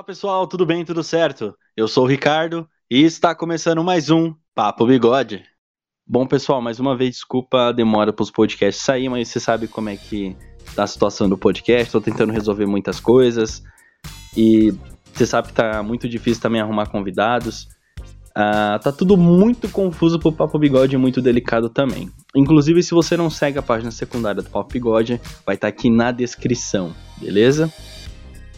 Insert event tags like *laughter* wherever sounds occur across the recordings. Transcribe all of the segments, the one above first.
Olá pessoal, tudo bem? Tudo certo? Eu sou o Ricardo e está começando mais um Papo Bigode. Bom pessoal, mais uma vez desculpa a demora para os podcasts sair, mas você sabe como é que tá a situação do podcast. Estou tentando resolver muitas coisas e você sabe que tá muito difícil também arrumar convidados. Uh, tá tudo muito confuso pro Papo Bigode e muito delicado também. Inclusive, se você não segue a página secundária do Papo Bigode, vai estar tá aqui na descrição, beleza?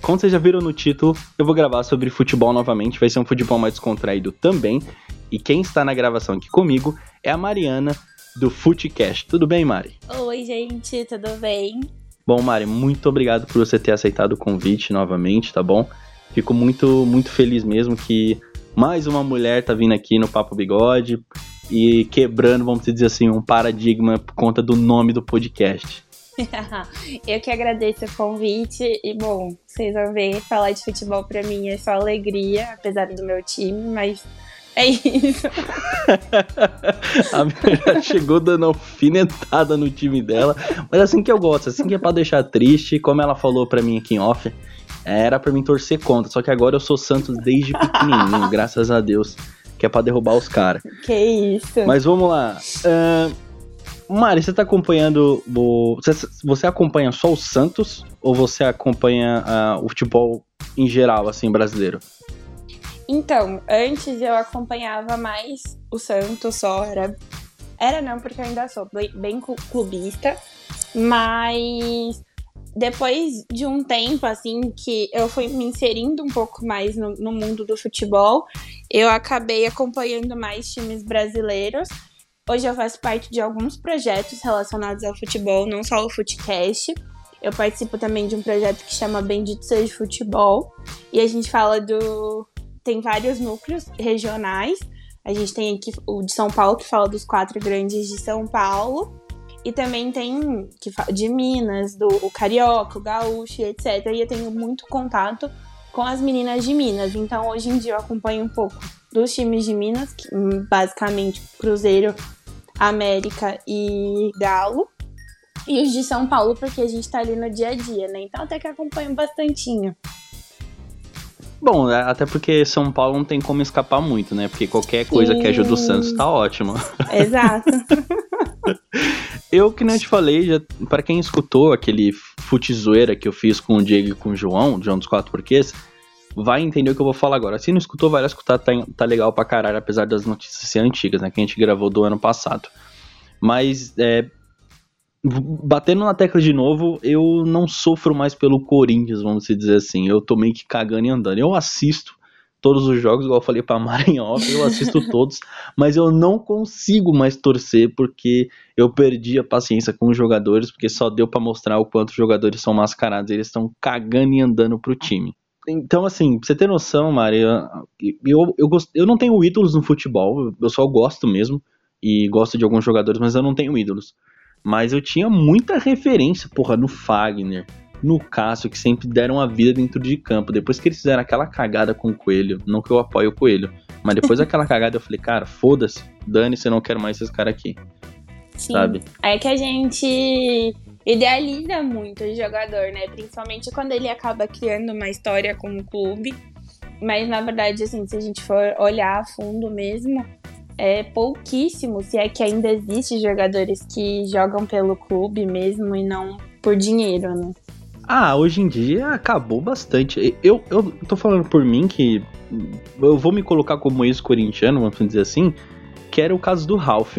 Como vocês já viram no título, eu vou gravar sobre futebol novamente, vai ser um futebol mais descontraído também. E quem está na gravação aqui comigo é a Mariana do Footcast. Tudo bem, Mari? Oi, gente, tudo bem? Bom, Mari, muito obrigado por você ter aceitado o convite novamente, tá bom? Fico muito, muito feliz mesmo que mais uma mulher tá vindo aqui no Papo Bigode e quebrando, vamos dizer assim, um paradigma por conta do nome do podcast. *laughs* Eu que agradeço o convite e, bom, vocês vão ver, falar de futebol pra mim é só alegria, apesar do meu time, mas é isso. *laughs* a minha já chegou dando alfinetada no time dela, mas assim que eu gosto, assim que é pra deixar triste, como ela falou pra mim aqui em off, era pra mim torcer contra, só que agora eu sou Santos desde pequenininho, *laughs* graças a Deus, que é pra derrubar os caras. Que isso. Mas vamos lá. Uh, Mari, você tá acompanhando. O, você, acompanha só o Santos ou você acompanha uh, o futebol em geral, assim, brasileiro? Então, antes eu acompanhava mais o Santos só, era. Era não, porque eu ainda sou bem clubista, mas depois de um tempo, assim, que eu fui me inserindo um pouco mais no, no mundo do futebol, eu acabei acompanhando mais times brasileiros. Hoje eu faço parte de alguns projetos relacionados ao futebol, não só o Footcast. Eu participo também de um projeto que chama Bendito Seja Futebol. E a gente fala do. Tem vários núcleos regionais. A gente tem aqui o de São Paulo, que fala dos quatro grandes de São Paulo. E também tem que de Minas, do o Carioca, o Gaúcho, etc. E eu tenho muito contato com as meninas de Minas. Então hoje em dia eu acompanho um pouco dos times de Minas, que, basicamente Cruzeiro, América e Galo. E os de São Paulo, porque a gente tá ali no dia a dia, né? Então até que acompanho bastantinho. Bom, é, até porque São Paulo não tem como escapar muito, né? Porque qualquer coisa Sim. que ajuda o Santos tá ótimo. *laughs* Exato. *laughs* eu, que nem eu te falei, já, para quem escutou aquele futizoeira que eu fiz com o Diego e com o João, João dos Quatro Porquês, vai entender o que eu vou falar agora. Se não escutou, vai lá escutar, tá, tá legal pra caralho, apesar das notícias serem antigas, né? Que a gente gravou do ano passado. Mas, é, batendo na tecla de novo, eu não sofro mais pelo Corinthians, vamos dizer assim. Eu tô meio que cagando e andando. Eu assisto todos os jogos, igual eu falei pra *laughs* Maranhão, eu assisto todos, mas eu não consigo mais torcer porque eu perdi a paciência com os jogadores, porque só deu para mostrar o quanto os jogadores são mascarados, eles estão cagando e andando pro time. Então, assim, pra você ter noção, Mari, eu, eu, eu, gost... eu não tenho ídolos no futebol, eu só gosto mesmo, e gosto de alguns jogadores, mas eu não tenho ídolos. Mas eu tinha muita referência, porra, no Fagner, no Cássio, que sempre deram a vida dentro de campo. Depois que eles fizeram aquela cagada com o Coelho, não que eu apoie o Coelho, mas depois *laughs* daquela cagada eu falei, cara, foda-se, dane-se, eu não quero mais esses caras aqui. Sim. Sabe? É que a gente idealiza muito o jogador, né? Principalmente quando ele acaba criando uma história com o clube. Mas na verdade, assim, se a gente for olhar a fundo mesmo, é pouquíssimo, se é que ainda existe jogadores que jogam pelo clube mesmo e não por dinheiro, né? Ah, hoje em dia acabou bastante. Eu, eu tô falando por mim que eu vou me colocar como ex-corintiano, vamos dizer assim, que era o caso do Ralph.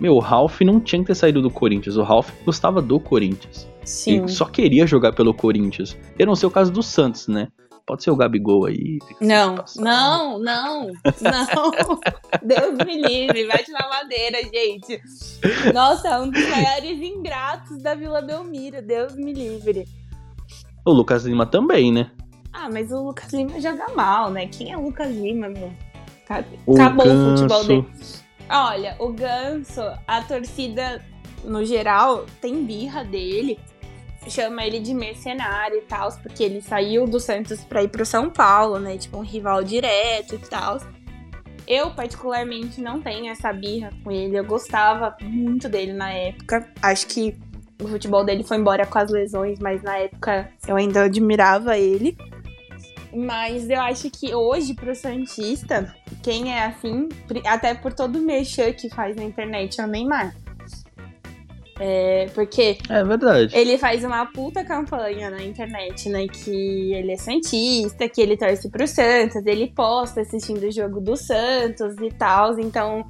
Meu, o Ralph não tinha que ter saído do Corinthians, o Ralph gostava do Corinthians. Sim. Ele só queria jogar pelo Corinthians. Eu não sei o caso do Santos, né? Pode ser o Gabigol aí. Não, não, não, não. *laughs* Deus me livre, vai tirar madeira, gente. Nossa, um dos maiores ingratos da Vila Belmiro, Deus me livre. O Lucas Lima também, né? Ah, mas o Lucas Lima joga mal, né? Quem é o Lucas Lima, meu? Acabou o, o futebol dele. Olha, o Ganso, a torcida, no geral, tem birra dele. Chama ele de mercenário e tal, porque ele saiu do Santos pra ir pro São Paulo, né? Tipo, um rival direto e tal. Eu, particularmente, não tenho essa birra com ele. Eu gostava muito dele na época. Acho que o futebol dele foi embora com as lesões, mas na época eu ainda admirava ele. Mas eu acho que hoje, pro Santista, quem é assim, até por todo o mexer que faz na internet, é o Neymar. É, porque é verdade. ele faz uma puta campanha na internet, né? Que ele é Santista, que ele torce pro Santos, ele posta assistindo o jogo do Santos e tal. Então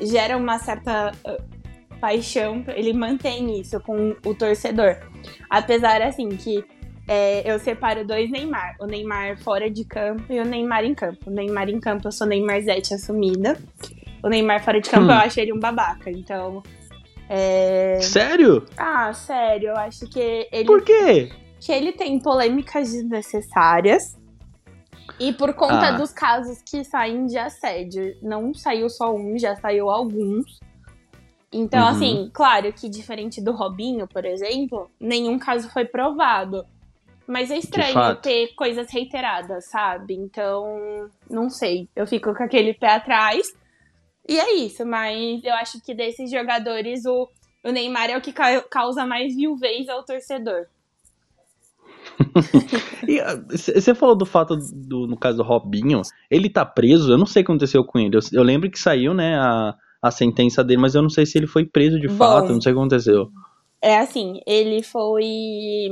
gera uma certa uh, paixão, ele mantém isso com o torcedor. Apesar, assim, que é, eu separo dois Neymar. O Neymar fora de campo e o Neymar em campo. O Neymar em campo eu sou Neymar Zete assumida. O Neymar fora de campo hum. eu acho ele um babaca. Então é... Sério? Ah, sério, eu acho que ele. Por quê? Que ele tem polêmicas desnecessárias. E por conta ah. dos casos que saem de assédio. Não saiu só um, já saiu alguns. Então, uhum. assim, claro que diferente do Robinho, por exemplo, nenhum caso foi provado. Mas é estranho ter coisas reiteradas, sabe? Então, não sei. Eu fico com aquele pé atrás. E é isso, mas eu acho que desses jogadores, o, o Neymar é o que ca causa mais viuvez ao torcedor. *laughs* Você ah, falou do fato do, no caso do Robinho, ele tá preso, eu não sei o que aconteceu com ele. Eu, eu lembro que saiu, né, a, a sentença dele, mas eu não sei se ele foi preso de Bom, fato, não sei o que aconteceu. É assim, ele foi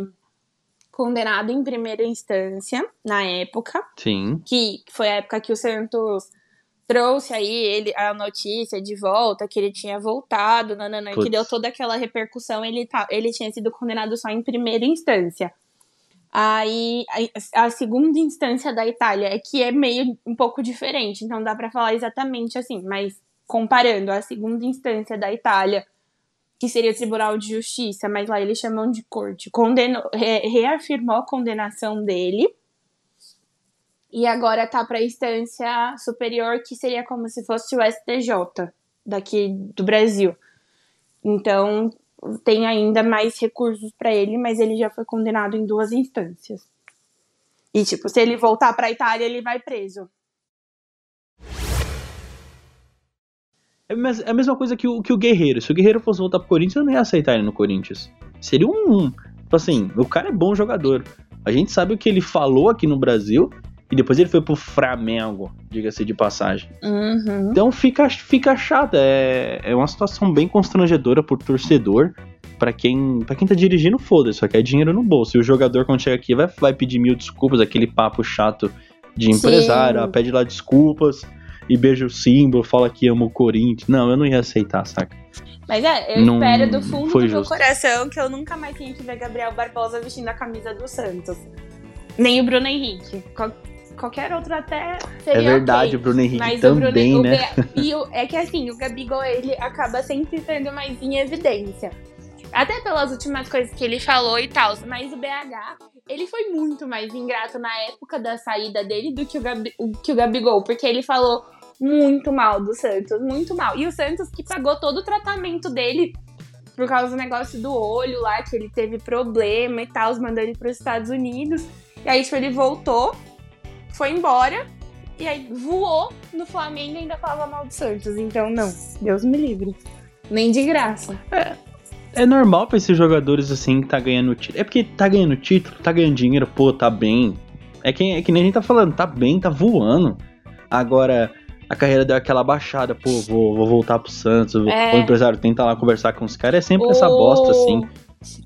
condenado em primeira instância na época. Sim. Que foi a época que o Santos trouxe aí ele, a notícia de volta, que ele tinha voltado, nanana, que deu toda aquela repercussão, ele, tá, ele tinha sido condenado só em primeira instância. Aí a, a, segunda instância da Itália é que é meio um pouco diferente, então dá para falar exatamente assim, mas comparando a segunda instância da Itália, que seria o Tribunal de Justiça, mas lá eles chamam de corte, condenou, re, reafirmou a condenação dele e agora tá para a instância superior, que seria como se fosse o STJ daqui do Brasil. Então, tem ainda mais recursos para ele, mas ele já foi condenado em duas instâncias. E, tipo, se ele voltar para a Itália, ele vai preso. É, é a mesma coisa que o, que o Guerreiro. Se o Guerreiro fosse voltar pro Corinthians, eu não ia aceitar ele no Corinthians. Seria um. Tipo assim, o cara é bom jogador. A gente sabe o que ele falou aqui no Brasil e depois ele foi pro Flamengo, diga-se de passagem. Uhum. Então fica, fica chato. É, é uma situação bem constrangedora pro torcedor. para quem, pra quem tá dirigindo, foda-se, só quer dinheiro no bolso. E o jogador, quando chega aqui, vai, vai pedir mil desculpas, aquele papo chato de empresário, pede lá desculpas e beija o símbolo, fala que ama o Corinthians. Não, eu não ia aceitar, saca? Mas é, eu não espero do fundo do meu coração que eu nunca mais tenha que ver Gabriel Barbosa vestindo a camisa do Santos. Nem o Bruno Henrique qualquer outro até seria É verdade, okay. o Bruno Henrique mas também, Bruno, né? O e o, é que assim, o Gabigol, ele acaba sempre sendo mais em evidência. Até pelas últimas coisas que ele falou e tal, mas o BH, ele foi muito mais ingrato na época da saída dele do que o, Gabi, o, que o Gabigol, porque ele falou muito mal do Santos, muito mal. E o Santos que pagou todo o tratamento dele por causa do negócio do olho lá, que ele teve problema e tal, mandando ele para os Estados Unidos. E aí, tipo, ele voltou foi embora e aí voou no Flamengo e ainda falava mal do Santos. Então, não, Deus me livre. Nem de graça. É, é normal pra esses jogadores assim que tá ganhando título. É porque tá ganhando título, tá ganhando dinheiro, pô, tá bem. É que, é que nem a gente tá falando, tá bem, tá voando. Agora, a carreira deu aquela baixada, pô, vou, vou voltar pro Santos. É. O empresário tenta lá conversar com os caras, é sempre o... essa bosta assim.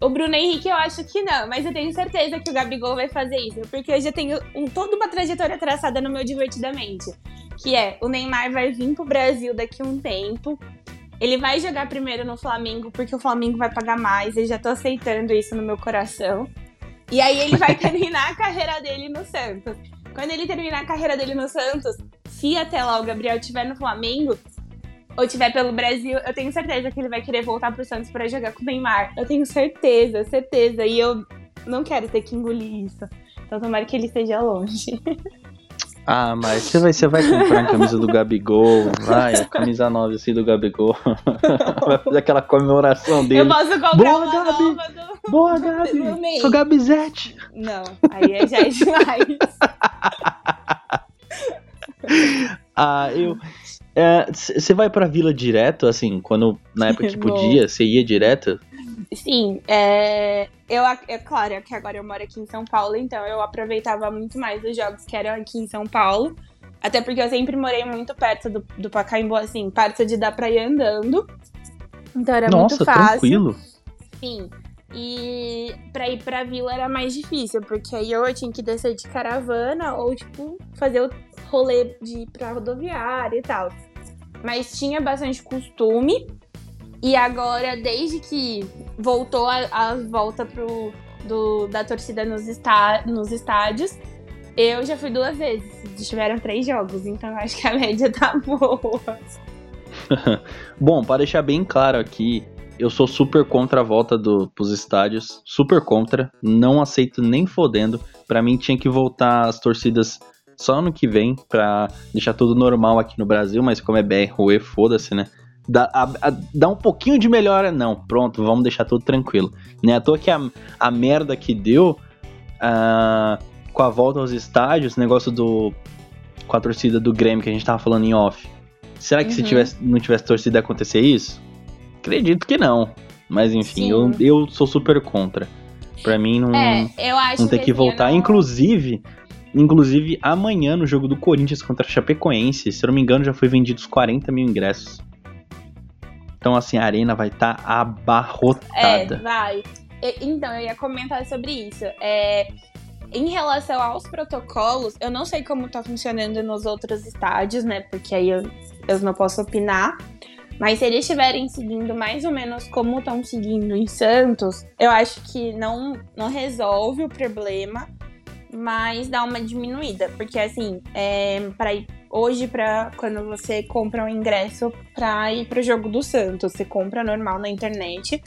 O Bruno Henrique eu acho que não, mas eu tenho certeza que o Gabigol vai fazer isso, porque eu já tenho um, toda uma trajetória traçada no meu Divertidamente, que é, o Neymar vai vir pro Brasil daqui a um tempo, ele vai jogar primeiro no Flamengo, porque o Flamengo vai pagar mais, eu já tô aceitando isso no meu coração, e aí ele vai *laughs* terminar a carreira dele no Santos. Quando ele terminar a carreira dele no Santos, se até lá o Gabriel estiver no Flamengo, ou tiver pelo Brasil, eu tenho certeza que ele vai querer voltar pro Santos para jogar com o Neymar. Eu tenho certeza, certeza. E eu não quero ter que engolir isso. Então tomara que ele esteja longe. *laughs* Ah, mas você vai, você vai comprar a camisa do Gabigol, vai, a camisa nova assim do Gabigol. *laughs* vai fazer aquela comemoração dele. Eu posso comprar Boa, uma Gabi. nova do... Boa, *laughs* Gabi! Sou Gabizete! Não, aí é, já é demais. *laughs* ah, eu, você é, vai pra vila direto, assim, quando na época que *laughs* podia, você ia direto? Sim, é, eu, é claro que agora eu moro aqui em São Paulo, então eu aproveitava muito mais os jogos que eram aqui em São Paulo. Até porque eu sempre morei muito perto do, do Pacaembu, assim, perto de dar pra ir andando. Então era Nossa, muito fácil. tranquilo. Sim. E pra ir pra vila era mais difícil, porque aí eu tinha que descer de caravana ou, tipo, fazer o rolê de ir pra rodoviária e tal. Mas tinha bastante costume. E agora, desde que voltou a, a volta pro, do, da torcida nos, está, nos estádios, eu já fui duas vezes. Tiveram três jogos, então acho que a média tá boa. *laughs* Bom, para deixar bem claro aqui, eu sou super contra a volta do, pros estádios, super contra, não aceito nem fodendo. Para mim tinha que voltar as torcidas só ano que vem pra deixar tudo normal aqui no Brasil, mas como é BR, foda-se, né? Dá, a, a, dá um pouquinho de melhora, não. Pronto, vamos deixar tudo tranquilo. Né? À toa que a, a merda que deu uh, com a volta aos estádios, negócio do. com a torcida do Grêmio que a gente tava falando em off. Será que uhum. se tivesse, não tivesse torcida acontecer isso? Acredito que não. Mas enfim, eu, eu sou super contra. Pra mim não, é, não tem que, que voltar. Não... Inclusive, inclusive, amanhã no jogo do Corinthians contra a Chapecoense, se eu não me engano, já foi vendidos 40 mil ingressos. Então, assim, a arena vai estar tá abarrotada. É, vai. Então, eu ia comentar sobre isso. É, em relação aos protocolos, eu não sei como tá funcionando nos outros estádios, né? Porque aí eu, eu não posso opinar. Mas se eles estiverem seguindo mais ou menos como estão seguindo em Santos, eu acho que não, não resolve o problema, mas dá uma diminuída. Porque assim, é, para hoje para quando você compra um ingresso para ir pro jogo do Santos, você compra normal na internet.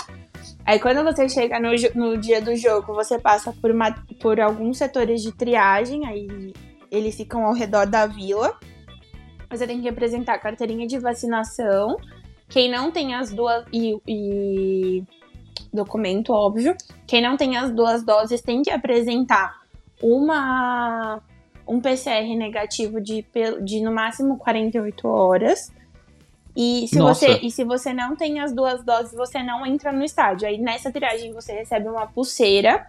Aí quando você chega no, no dia do jogo, você passa por, uma, por alguns setores de triagem, aí eles ficam ao redor da vila. Você tem que apresentar carteirinha de vacinação. Quem não tem as duas. E, e documento, óbvio. Quem não tem as duas doses tem que apresentar uma um PCR negativo de, de no máximo 48 horas. E se, você, e se você não tem as duas doses, você não entra no estádio. Aí nessa triagem você recebe uma pulseira.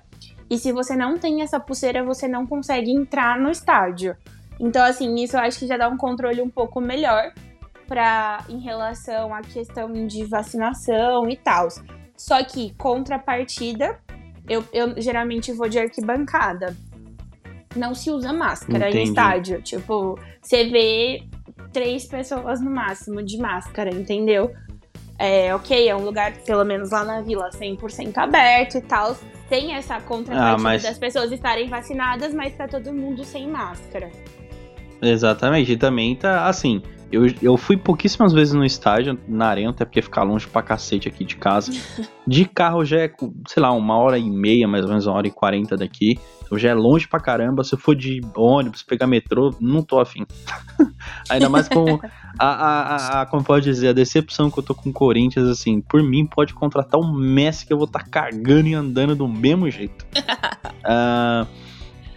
E se você não tem essa pulseira, você não consegue entrar no estádio. Então, assim, isso eu acho que já dá um controle um pouco melhor para em relação à questão de vacinação e tal. Só que, contrapartida, eu, eu geralmente vou de arquibancada não se usa máscara Entendi. em estádio. Tipo, você vê três pessoas no máximo de máscara, entendeu? É, ok, é um lugar, pelo menos lá na vila, 100% aberto e tal. Tem essa contrapartida ah, mas... das pessoas estarem vacinadas, mas tá todo mundo sem máscara. Exatamente, e também tá assim. Eu, eu fui pouquíssimas vezes no estádio, na arena, até porque ficar longe pra cacete aqui de casa. *laughs* De carro já é, sei lá, uma hora e meia, mais ou menos uma hora e quarenta daqui. Então já é longe pra caramba. Se eu for de ônibus, pegar metrô, não tô afim. *laughs* Ainda mais com a, a, a, a, como pode dizer, a decepção que eu tô com o Corinthians, assim, por mim pode contratar um Messi que eu vou estar tá cagando e andando do mesmo jeito. uh, *laughs*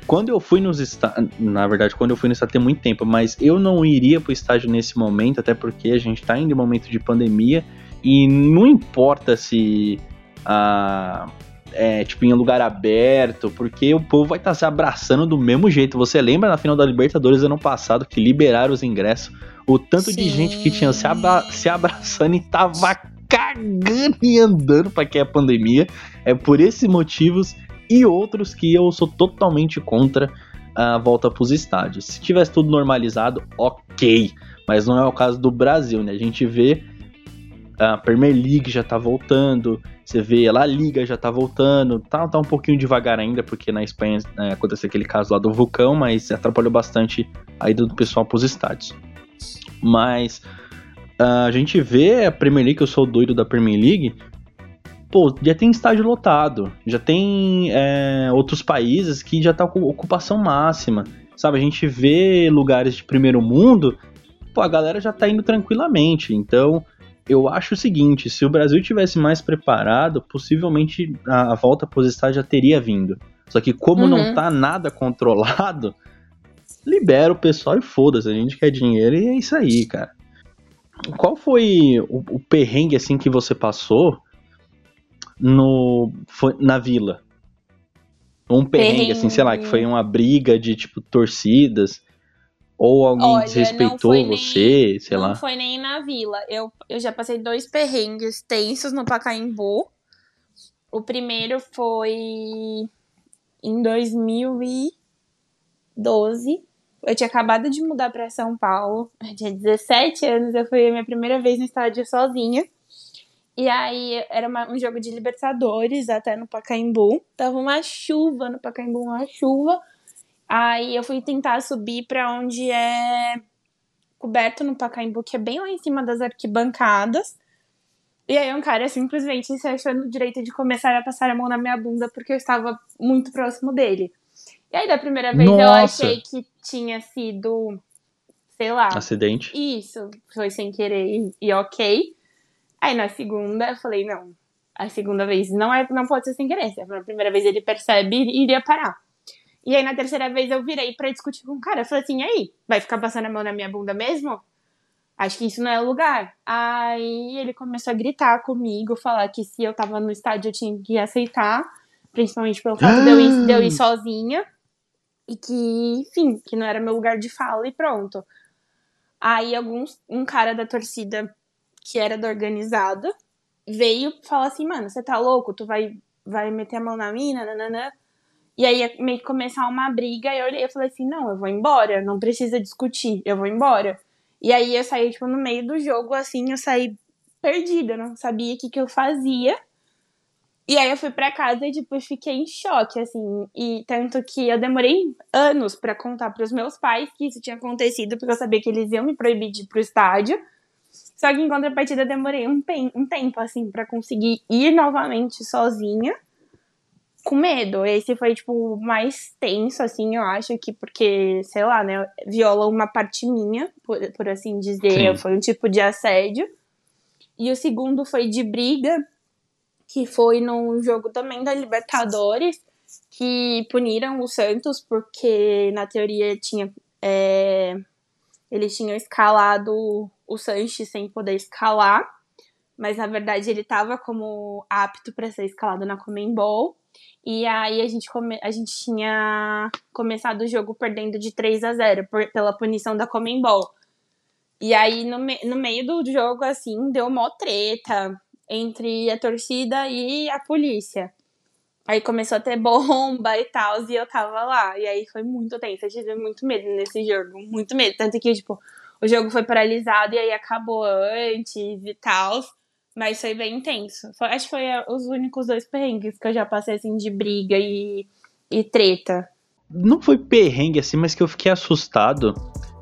Quando eu fui nos estádios, na verdade, quando eu fui no estádio tem muito tempo, mas eu não iria pro estádio nesse momento, até porque a gente tá em um momento de pandemia e não importa se a é, tipo, em um lugar aberto, porque o povo vai estar tá se abraçando do mesmo jeito. Você lembra na final da Libertadores ano passado que liberaram os ingressos? O tanto Sim. de gente que tinha se, abra se abraçando e tava cagando e andando para que é a pandemia. É por esses motivos e outros que eu sou totalmente contra a volta para os estádios. Se tivesse tudo normalizado, ok, mas não é o caso do Brasil, né? A gente vê a Premier League já tá voltando, você vê a La Liga já tá voltando, tá, tá um pouquinho devagar ainda, porque na Espanha é, aconteceu aquele caso lá do vulcão, mas atrapalhou bastante a ida do pessoal para os estádios. Mas a gente vê a Premier League, eu sou doido da Premier League, pô, já tem estádio lotado, já tem é, outros países que já tá com ocupação máxima, sabe? A gente vê lugares de primeiro mundo, pô, a galera já tá indo tranquilamente. Então, eu acho o seguinte: se o Brasil tivesse mais preparado, possivelmente a, a volta para os estádios já teria vindo. Só que, como uhum. não tá nada controlado, libera o pessoal e foda-se, a gente quer dinheiro e é isso aí, cara. Qual foi o, o perrengue assim que você passou no foi na vila. Um perrengue, perrengue, assim, sei lá, que foi uma briga de, tipo, torcidas. Ou alguém Olha, desrespeitou você, sei não lá. Não foi nem na vila. Eu, eu já passei dois perrengues tensos no Pacaembu. O primeiro foi em 2012. Eu tinha acabado de mudar para São Paulo. Eu tinha 17 anos. Eu fui a minha primeira vez no estádio sozinha. E aí era uma, um jogo de Libertadores até no Pacaembu. Tava uma chuva no Pacaembu, uma chuva. Aí eu fui tentar subir para onde é coberto no Pacaembu, que é bem lá em cima das arquibancadas. E aí um cara simplesmente se achando direito de começar a passar a mão na minha bunda porque eu estava muito próximo dele. E aí da primeira vez Nossa. eu achei que tinha sido, sei lá. Acidente. Isso, foi sem querer e, e ok. Aí na segunda eu falei, não, a segunda vez não é não pode ser sem querer. A primeira vez ele percebe, iria parar. E aí na terceira vez eu virei para discutir com o cara. Eu falei assim, e aí, vai ficar passando a mão na minha bunda mesmo? Acho que isso não é o lugar. Aí ele começou a gritar comigo, falar que se eu tava no estádio eu tinha que aceitar, principalmente pelo fato de, eu ir, de eu ir sozinha. E que, enfim, que não era meu lugar de fala e pronto. Aí alguns, um cara da torcida que era da organizada, veio falar assim, mano, você tá louco? Tu vai, vai meter a mão na mina, nananã. E aí meio que começar uma briga, e eu olhei e falei assim, não, eu vou embora, não precisa discutir, eu vou embora. E aí eu saí, tipo, no meio do jogo, assim, eu saí perdida, não sabia o que, que eu fazia. E aí eu fui pra casa e, tipo, fiquei em choque, assim. E tanto que eu demorei anos para contar pros meus pais que isso tinha acontecido, porque eu sabia que eles iam me proibir de ir pro estádio. Só que em contrapartida demorei um, um tempo, assim, para conseguir ir novamente sozinha, com medo. Esse foi, tipo, mais tenso, assim, eu acho que, porque, sei lá, né, viola uma parte minha, por, por assim dizer, Sim. foi um tipo de assédio. E o segundo foi de briga, que foi num jogo também da Libertadores, que puniram o Santos, porque na teoria tinha. É, eles tinham escalado o Sanches sem poder escalar, mas na verdade ele estava como apto para ser escalado na Comembol. E aí a gente, come... a gente tinha começado o jogo perdendo de 3 a 0 por... pela punição da Comembol. E aí no, me... no meio do jogo, assim, deu mó treta entre a torcida e a polícia. Aí começou a ter bomba e tal, e eu tava lá. E aí foi muito tenso, eu tive muito medo nesse jogo, muito medo. Tanto que, tipo, o jogo foi paralisado e aí acabou antes e tal. Mas foi bem intenso. Foi, acho que foi os únicos dois perrengues que eu já passei, assim, de briga e, e treta. Não foi perrengue, assim, mas que eu fiquei assustado.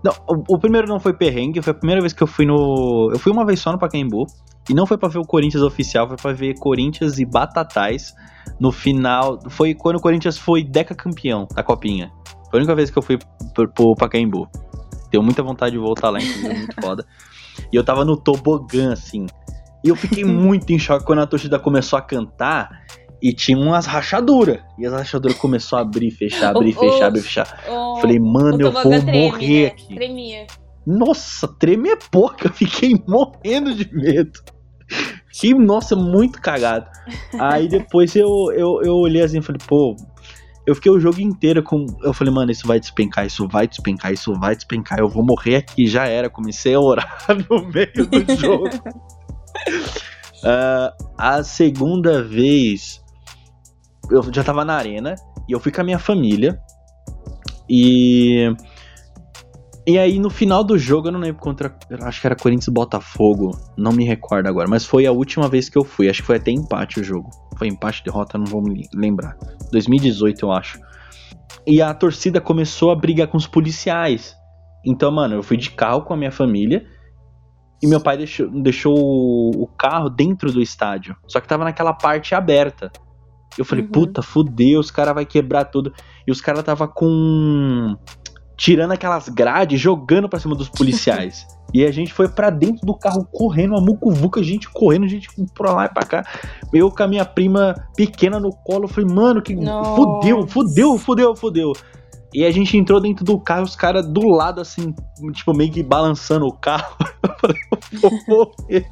Não, o, o, primeiro não foi perrengue, foi a primeira vez que eu fui no. Eu fui uma vez só no Pacaembu. E não foi para ver o Corinthians oficial, foi para ver Corinthians e Batatais no final. Foi quando o Corinthians foi deca campeão da Copinha. Foi a única vez que eu fui pro, pro Pacaembu. Tenho muita vontade de voltar lá, inclusive, é muito foda. E eu tava no tobogã, assim. E eu fiquei *laughs* muito em choque quando a torcida começou a cantar e tinha umas rachaduras. E as rachaduras começou a abrir, fechar, abrir, fechar, abrir, fechar. O, Falei, mano, eu vou treme, morrer né? aqui. Tremia. Nossa, tremer é pouco. *laughs* Eu fiquei morrendo de medo. Que, nossa, muito cagado. Aí *laughs* depois eu, eu, eu olhei assim e falei, pô, eu fiquei o jogo inteiro com. Eu falei, mano, isso vai despencar, isso vai despencar, isso vai despencar, eu vou morrer aqui, já era. Comecei a orar *laughs* no meio do jogo. uh, *laughs* a segunda vez, eu já tava na arena e eu fui com a minha família. E e aí, no final do jogo, eu não lembro contra. Acho que era Corinthians e Botafogo. Não me recordo agora. Mas foi a última vez que eu fui. Acho que foi até empate o jogo. Foi empate, derrota, não vou me lembrar. 2018, eu acho. E a torcida começou a brigar com os policiais. Então, mano, eu fui de carro com a minha família. E meu pai deixou, deixou o carro dentro do estádio. Só que tava naquela parte aberta. Eu falei, uhum. puta, fudeu, os caras vai quebrar tudo. E os caras tava com tirando aquelas grades, jogando pra cima dos policiais. *laughs* e a gente foi para dentro do carro correndo, uma mucuvuca, gente correndo, gente pra lá e pra cá. Eu com a minha prima pequena no colo, falei, mano, que Nossa. fudeu, fudeu, fudeu, fudeu. E a gente entrou dentro do carro, os caras do lado, assim, tipo, meio que balançando o carro. Eu *laughs* falei, eu vou morrer.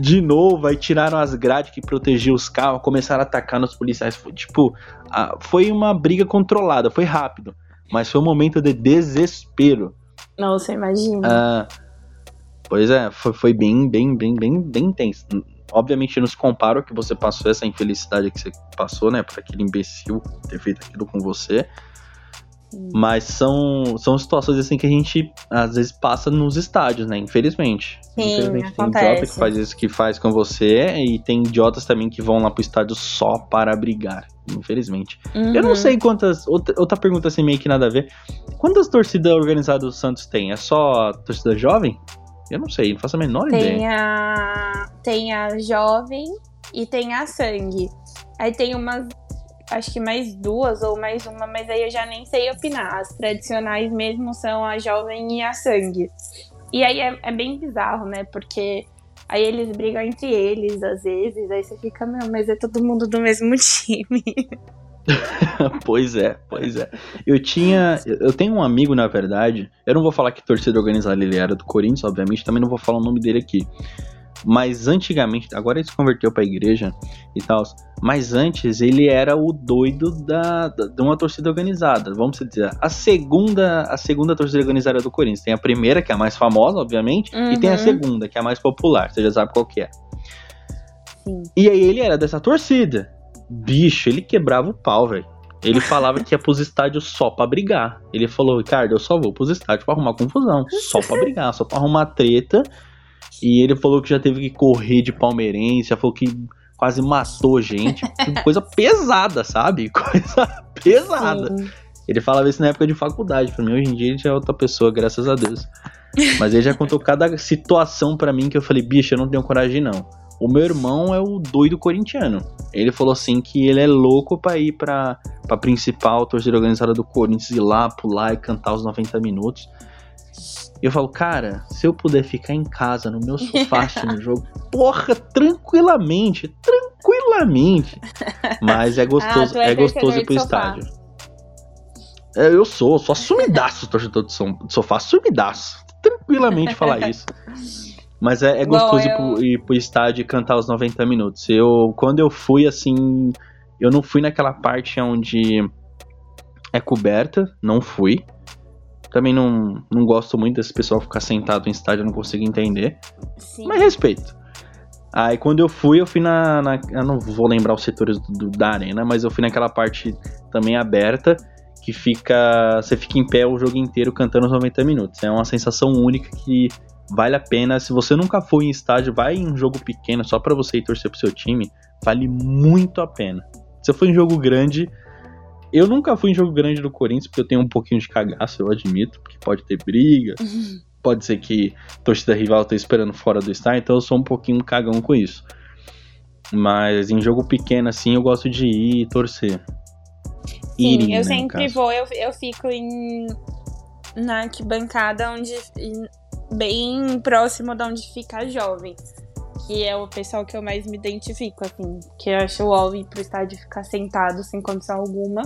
de novo, aí tiraram as grades que protegiam os carros, começaram a atacar nos policiais. Foi, tipo, a, foi uma briga controlada, foi rápido. Mas foi um momento de desespero. Nossa, imagina. Ah, pois é, foi, foi bem, bem, bem, bem, bem intenso. Obviamente não se compara o que você passou, essa infelicidade que você passou, né? Por aquele imbecil ter feito aquilo com você. Mas são, são situações assim que a gente às vezes passa nos estádios, né? Infelizmente. Sim, Infelizmente acontece. tem idiota que faz isso que faz com você e tem idiotas também que vão lá pro estádio só para brigar. Infelizmente. Uhum. Eu não sei quantas. Outra, outra pergunta assim, meio que nada a ver. Quantas torcidas organizadas do Santos tem? É só torcida jovem? Eu não sei, não faço a menor ideia. Tem a, tem a jovem e tem a sangue. Aí tem umas, acho que mais duas ou mais uma, mas aí eu já nem sei opinar. As tradicionais mesmo são a jovem e a sangue. E aí é, é bem bizarro, né? Porque aí eles brigam entre eles às vezes, aí você fica, meu, mas é todo mundo do mesmo *laughs* time. *laughs* pois é, pois é. Eu tinha. Eu tenho um amigo, na verdade. Eu não vou falar que torcida organizada ele era do Corinthians, obviamente, também não vou falar o nome dele aqui. Mas antigamente, agora ele se converteu pra igreja e tal. Mas antes ele era o doido da, da- de uma torcida organizada. Vamos dizer, a segunda, a segunda torcida organizada do Corinthians. Tem a primeira, que é a mais famosa, obviamente, e tem a Uhum. segunda, que é a mais popular. Você já sabe qual que é. Sim. E aí ele era dessa torcida. Bicho, ele quebrava o pau, velho. Ele falava que ia pros estádios só pra brigar. Ele falou, Ricardo, eu só vou pros estádios pra arrumar confusão. Só pra brigar, só pra arrumar treta. E ele falou que já teve que correr de palmeirense, já falou que quase matou gente. Tipo, *laughs* Coisa pesada, sabe? Coisa pesada. Sim. Ele falava isso na época de faculdade. Pra mim, hoje em dia, ele já é outra pessoa, graças a Deus. Mas ele já contou cada situação pra mim que eu falei, bicho, eu não tenho coragem, não. O meu irmão é o doido corintiano. Ele falou assim que ele é louco pra ir pra, pra principal torcida organizada do Corinthians, ir lá, pular e cantar os 90 minutos. E eu falo, cara, se eu puder ficar em casa, no meu sofá, *laughs* assistindo o jogo, porra, tranquilamente, tranquilamente. Mas é gostoso, Ah, é é gostoso ir torcedor pro estádio. É, eu sou, sou assumidaço *laughs* torcedor de som- de sofá, assumidaço. Tranquilamente falar isso. Mas é, é Bom, gostoso ir, eu- pro, ir pro estádio e cantar os 90 minutos. Eu, quando eu fui, assim, eu não fui naquela parte onde é coberta, não fui. Também não, não gosto muito desse pessoal ficar sentado em estádio, eu não consigo entender. Sim. Mas respeito. Aí quando eu fui, eu fui na. na- eu não vou lembrar os setores do- do- da arena, mas eu fui naquela parte também aberta, que fica. Você fica em pé o jogo inteiro cantando os 90 minutos. É uma sensação única que vale a pena. Se você nunca foi em estádio, vai em um jogo pequeno só pra você ir torcer pro seu time, vale muito a pena. Se eu for em jogo grande. Eu nunca fui em jogo grande do Corinthians, porque eu tenho um pouquinho de cagaço, eu admito, porque pode ter briga, *laughs* pode ser que torcida rival tá esperando fora do estádio, então eu sou um pouquinho cagão com isso. Mas em jogo pequeno, assim, eu gosto de ir e torcer. Sim, né, eu no sempre vou, eu, eu fico em na arquibancada onde em- bem próximo de onde fica a jovem. Que é o pessoal que eu mais me identifico, assim. Que eu acho o ir pro estádio ficar sentado sem condição alguma.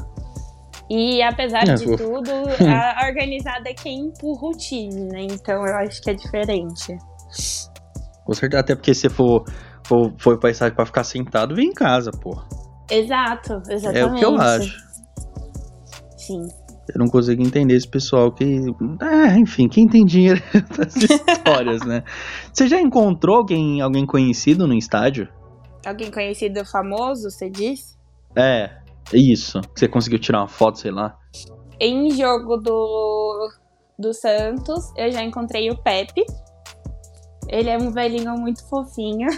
E apesar É, de pô. tudo, *laughs* a organizada é quem empurra o time, né? Então eu acho que é diferente. Com certeza, até porque se for, for, for pra estádio pra ficar sentado, vem em casa, pô. Exato, exatamente. É o que eu acho. Sim. Eu não consigo entender esse pessoal que. Ah, enfim, quem tem dinheiro *laughs* das histórias, né? Você já encontrou alguém, alguém conhecido no estádio? Alguém conhecido famoso, você disse? É, é isso. Você conseguiu tirar uma foto, sei lá. Em jogo do, do Santos, eu já encontrei o Pepe. Ele é um velhinho muito fofinho.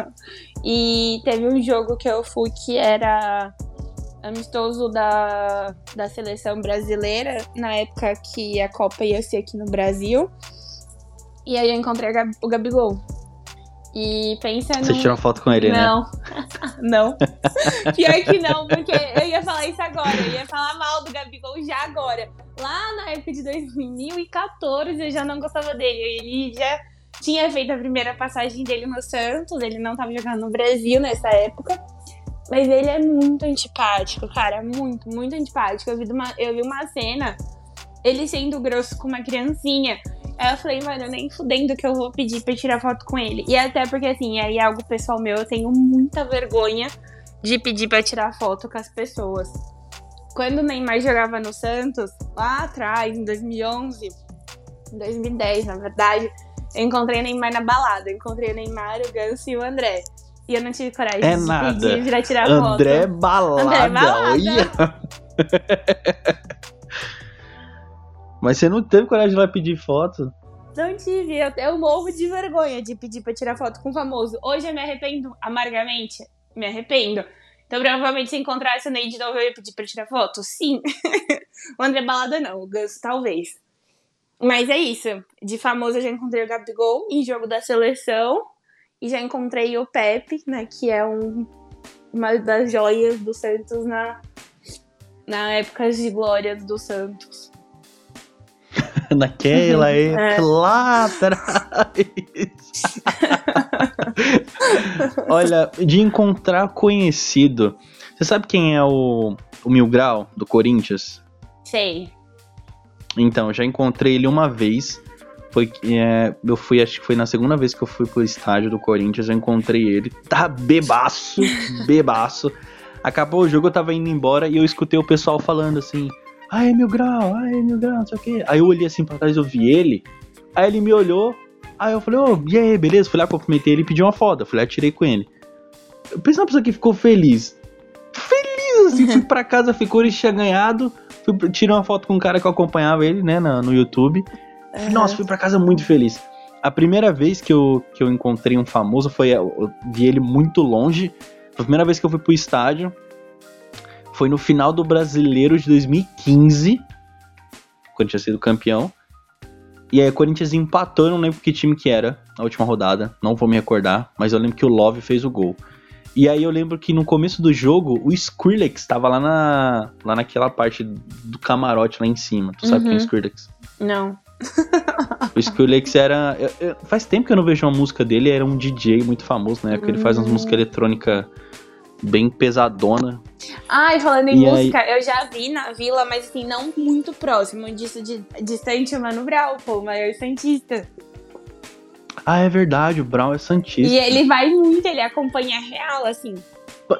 *laughs* e teve um jogo que eu fui que era amistoso da, da seleção brasileira, na época que a Copa ia ser aqui no Brasil. E aí eu encontrei o Gabigol. E pensa Você num... tirou uma foto com ele, né? Não, *laughs* não. Pior que não, porque eu ia falar isso agora. Eu ia falar mal do Gabigol já agora. Lá na época de 2014 eu já não gostava dele. Ele já tinha feito a primeira passagem dele no Santos. Ele não tava jogando no Brasil nessa época. Mas ele é muito antipático, cara. Muito, muito antipático. Eu vi uma, eu vi uma cena, ele sendo grosso com uma criancinha. Aí eu falei, mano, nem fudendo que eu vou pedir pra tirar foto com ele. E até porque, assim, aí é algo pessoal meu, eu tenho muita vergonha de pedir pra tirar foto com as pessoas. Quando o Neymar jogava no Santos, lá atrás, em 2011, em 2010, na verdade, eu encontrei o Neymar na balada. Eu encontrei o Neymar, o Ganso e o André. E eu não tive coragem É de nada. pedir pra tirar André foto. Balada. André Balada. *laughs* Mas você não teve coragem de lá pedir foto? Não tive, eu, eu morro de vergonha de pedir pra tirar foto com o famoso. Hoje eu me arrependo amargamente. Me arrependo. Então, provavelmente, se encontrasse o Ney de novo, eu ia pedir pra tirar foto? Sim. *laughs* o André Balada não, o Ganso talvez. Mas é isso. De famoso, eu já encontrei o Gabigol em jogo da seleção. E já encontrei o Pepe, né? Que é um, uma das joias do Santos na, na época de glórias do Santos. *laughs* Naquela É. época lá atrás. *laughs* Olha, de encontrar conhecido. Você sabe quem é o, o Mil Grau do Corinthians? Sei. Então, já encontrei ele uma vez. Foi, é, eu fui, acho que foi na segunda vez que eu fui pro estádio do Corinthians, eu encontrei ele. Tá bebaço, *laughs* bebaço. Acabou o jogo, eu tava indo embora e eu escutei o pessoal falando assim: Ai, mil grau, ai, mil grau, não sei o quê. Aí eu olhei assim pra trás, eu vi ele. Aí ele me olhou. Aí eu falei: Ô, e aí, beleza? Fui lá, cumprimentei ele e pedi uma foto. Fui lá, tirei com ele. Eu pensei uma pessoa que ficou feliz. Feliz, assim, fui pra casa, ficou, ele tinha ganhado. Fui, tirei uma foto com um cara que eu acompanhava ele, né, na- no YouTube. Aham. Nossa, fui pra casa muito feliz. A primeira vez que eu, que eu encontrei um famoso foi. Eu, vi ele muito longe. A primeira vez que eu fui pro estádio. Foi no final do Brasileiro de 2015. Quando tinha sido campeão. E aí o Corinthians empatou, eu não lembro que time que era na última rodada. Não vou me recordar. Mas eu lembro que o Love fez o gol. E aí eu lembro que no começo do jogo, o Skrillex tava lá, na, lá naquela parte do camarote lá em cima. Tu sabe quem é o Uhum. Skrillex? Não. O Skrillex era. eu- eu- faz tempo que eu não vejo uma música dele, era um DJ muito famoso na época. Ele faz umas Hum. músicas eletrônicas bem pesadona. Ai, falando em E aí- música, eu já vi na vila, mas assim, não muito próximo disso, de, distante o Mano Brown, pô, o maior santista. Ah, é verdade, o Brown é Santista. E ele vai muito, ele acompanha real, assim.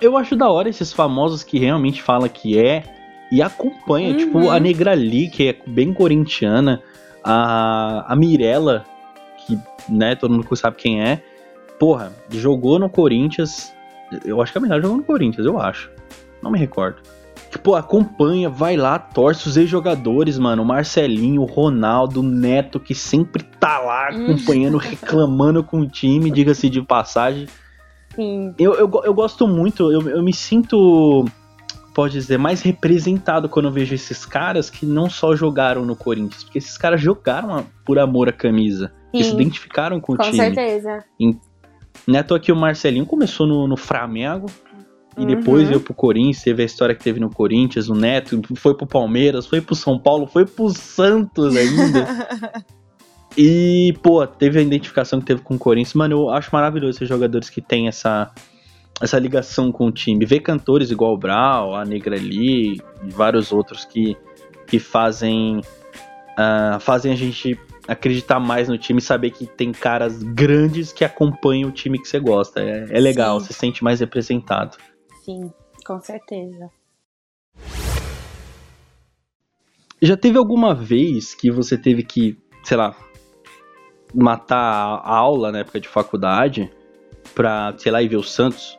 Eu acho da hora esses famosos que realmente fala que é e acompanha. Uhum. Tipo, a Negrali, que é bem corintiana. A, a Mirella, que, né, todo mundo sabe quem é. Porra, jogou no Corinthians. Eu acho que a Mirella jogou no Corinthians, eu acho. Não me recordo. Que, pô, acompanha, vai lá, torce os ex-jogadores, mano. O Marcelinho, o Ronaldo, o Neto, que sempre tá lá Uhum. acompanhando, reclamando com o time, diga-se de passagem. Sim. Eu, eu, eu gosto muito, eu, eu me sinto, pode dizer, mais representado quando eu vejo esses caras que não só jogaram no Corinthians, porque esses caras jogaram por amor à camisa. Que se Sim. identificaram com o Com time. certeza. Neto aqui o Marcelinho começou no, no Flamengo. E Uhum. depois veio pro Corinthians, teve a história que teve no Corinthians, o Neto foi pro Palmeiras, foi pro São Paulo, foi pro Santos ainda. *laughs* E, pô, teve a identificação que teve com o Corinthians. Mano, eu acho maravilhoso esses jogadores que têm essa, essa ligação com o time. Ver cantores igual o Brau, a Negrali e vários outros que, que fazem, ah, fazem a gente acreditar mais no time e saber que tem caras grandes que acompanham o time que você gosta. É, é legal, Sim. você se sente mais representado. Sim, com certeza. Já teve alguma vez que você teve que, sei lá, matar a aula na época de faculdade pra, sei lá, ir ver o Santos?